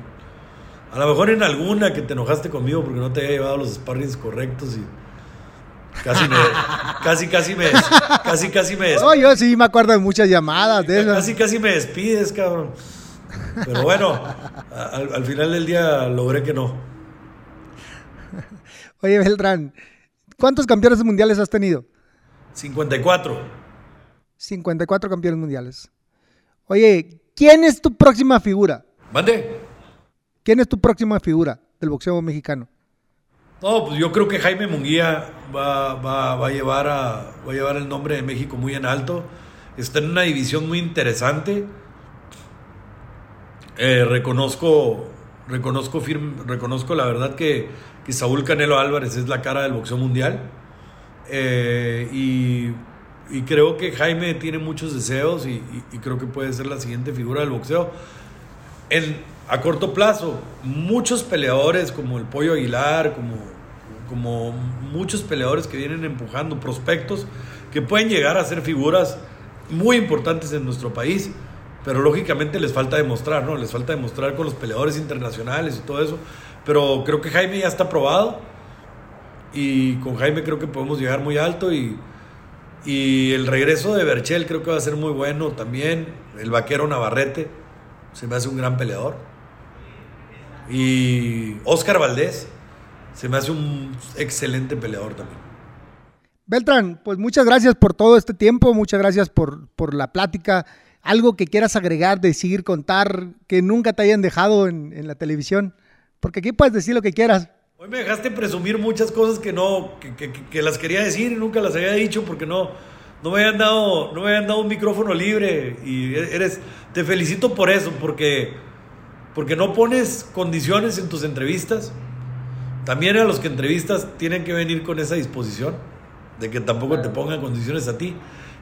A lo mejor en alguna que te enojaste conmigo porque no te había llevado los sparrings correctos y casi me, <laughs> casi casi me, casi casi me. No, yo sí me acuerdo de muchas llamadas de esas. Casi casi me despides, cabrón. Pero bueno, <laughs> al, al final del día logré que no. Oye, Beltrán, ¿Cuántos campeones mundiales has tenido? 54. 54 campeones mundiales. Oye, ¿quién es tu próxima figura? Mande. ¿Quién es tu próxima figura del boxeo mexicano? No, pues yo creo que Jaime Munguía va, a llevar a, va a llevar el nombre de México muy en alto. Está en una división muy interesante. Eh, reconozco, reconozco, reconozco la verdad que que Saúl Canelo Álvarez es la cara del boxeo mundial. Eh, y, creo que Jaime tiene muchos deseos y, creo que puede ser la siguiente figura del boxeo. En, a corto plazo, muchos peleadores como el Pollo Aguilar, como, como muchos peleadores que vienen empujando, prospectos, que pueden llegar a ser figuras muy importantes en nuestro país, pero lógicamente les falta demostrar, ¿no? Les falta demostrar con los peleadores internacionales y todo eso. Pero creo que Jaime ya está probado. Y con Jaime creo que podemos llegar muy alto. Y, y el regreso de Berchel creo que va a ser muy bueno también. El vaquero Navarrete se me hace un gran peleador. Y Oscar Valdés se me hace un excelente peleador también. Beltrán, pues muchas gracias por todo este tiempo, muchas gracias por, por la plática. Algo que quieras agregar, decir, contar, que nunca te hayan dejado en, en la televisión. Porque aquí puedes decir lo que quieras. Hoy me dejaste presumir muchas cosas que no, que, las quería decir y nunca las había dicho porque no, no me habían dado, no me habían dado un micrófono libre y eres, te felicito por eso, porque, porque no pones condiciones en tus entrevistas. También a los que entrevistas tienen que venir con esa disposición de que tampoco te pongan condiciones a ti.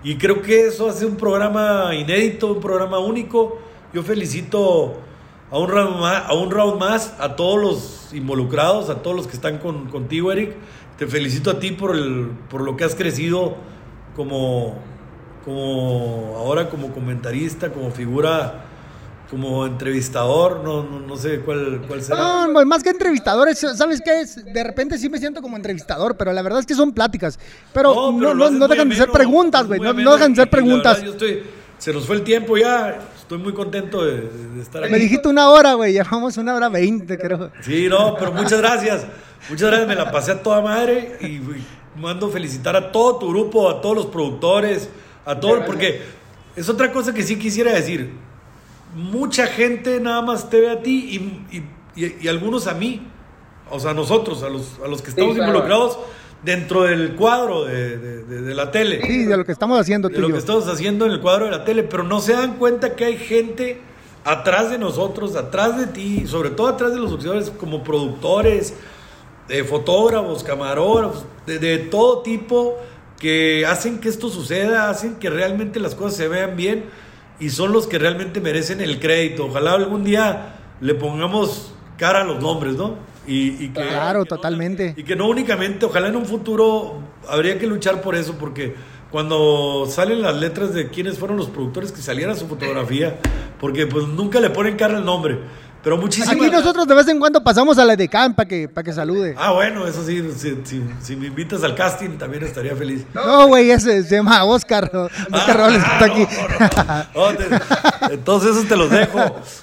Y creo que eso hace un programa inédito, un programa único. Yo felicito a un round más, a, un round más, a todos los involucrados, a todos los que están con, contigo, Eric. Te felicito a ti por, el, por lo que has crecido como, como ahora como comentarista, como figura, como entrevistador, no, no, sé cuál, cuál será. No, más que entrevistador, ¿sabes qué es? De repente sí me siento como entrevistador, pero la verdad es que son pláticas. Pero no, no, dejan de ser preguntas, güey, no, dejan de ser preguntas. Se nos fue el tiempo ya, estoy muy contento de, estar aquí. Me dijiste una hora, güey, llevamos una hora veinte, creo. Sí, no, pero muchas gracias. Muchas gracias, me la pasé a toda madre y mando felicitar a todo tu grupo, a todos los productores, a todos, porque es otra cosa que sí quisiera decir. Mucha gente nada más te ve a ti y, algunos a mí, o sea, a nosotros, a los, a los que estamos involucrados dentro del cuadro de, la tele. Sí, de lo que estamos haciendo. De lo que estamos haciendo en el cuadro de la tele, pero no se dan cuenta que hay gente atrás de nosotros, atrás de ti, sobre todo atrás de los boxeadores como productores, de fotógrafos, camarógrafos, de, todo tipo que hacen que esto suceda, hacen que realmente las cosas se vean bien y son los que realmente merecen el crédito. Ojalá algún día le pongamos cara a los nombres, ¿no? Y, claro, totalmente. y que no únicamente, ojalá en un futuro habría que luchar por eso, porque cuando salen las letras de quiénes fueron los productores que saliera su fotografía, porque pues nunca le ponen cara al nombre. Pero muchísimas Aquí nosotros de vez en cuando pasamos a la de para que, para que salude. Ah, bueno, eso sí, si, me invitas al casting también estaría feliz. No, güey, ese se llama Oscar. Oscar Robles está aquí. Entonces esos te los dejo.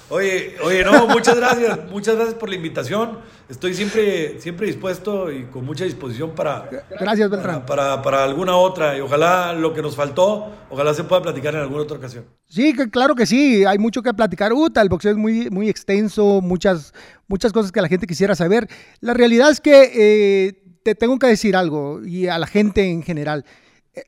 Oye, oye, no, muchas gracias. Muchas gracias por la invitación estoy siempre, siempre dispuesto y con mucha disposición para, Gracias, Beltrán. Para, para, alguna otra. Y ojalá lo que nos faltó, ojalá se pueda platicar en alguna otra ocasión. Sí, claro que sí, hay mucho que platicar. Uta, el boxeo es muy, muy extenso, muchas, muchas cosas que la gente quisiera saber. La realidad es que eh, te tengo que decir algo, y a la gente en general. Eh,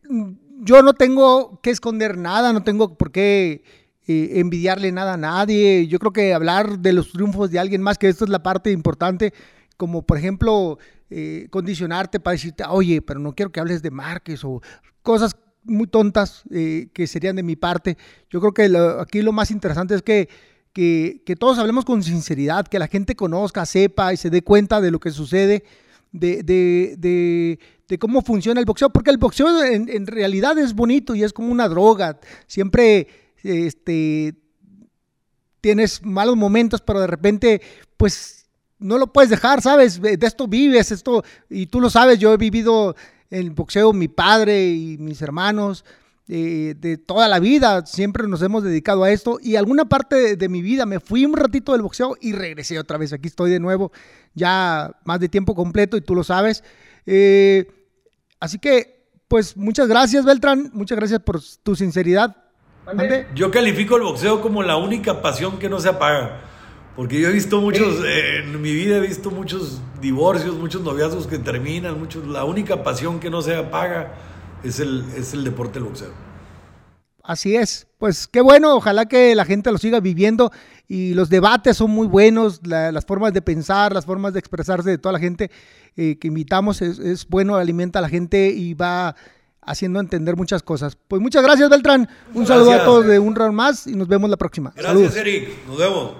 yo no tengo que esconder nada, no tengo por qué eh, envidiarle nada a nadie. Yo creo que hablar de los triunfos de alguien más, que esto es la parte importante, como por ejemplo eh, condicionarte para decirte, oye, pero no quiero que hables de Márquez o cosas muy tontas eh, que serían de mi parte. Yo creo que aquí lo más interesante es que, que, todos hablemos con sinceridad, que la gente conozca, sepa y se dé cuenta de lo que sucede. De, de, de, cómo funciona el boxeo, porque el boxeo en, en realidad es bonito y es como una droga. Siempre este, tienes malos momentos, pero de repente, pues no lo puedes dejar, ¿sabes? De esto vives, esto, y tú lo sabes, yo he vivido el boxeo, mi padre y mis hermanos, eh, de toda la vida, siempre nos hemos dedicado a esto, y alguna parte de, mi vida me fui un ratito del boxeo y regresé otra vez, aquí estoy de nuevo, ya más de tiempo completo, y tú lo sabes. Eh, así que, pues muchas gracias, Beltrán, muchas gracias por tu sinceridad. Yo califico el boxeo como la única pasión que no se apaga. Porque yo he visto muchos, en mi vida he visto muchos divorcios, muchos noviazgos que terminan, muchos, la única pasión que no se apaga es el, es el deporte del boxeo. Así es, pues qué bueno, ojalá que la gente lo siga viviendo y los debates son muy buenos, las formas de pensar, las formas de expresarse de toda la gente eh, que invitamos es, es, bueno, alimenta a la gente y va haciendo entender muchas cosas. Pues muchas gracias, Beltrán. Un saludo a todos de un round más y nos vemos la próxima. Gracias, Saludos. Eric. Nos vemos.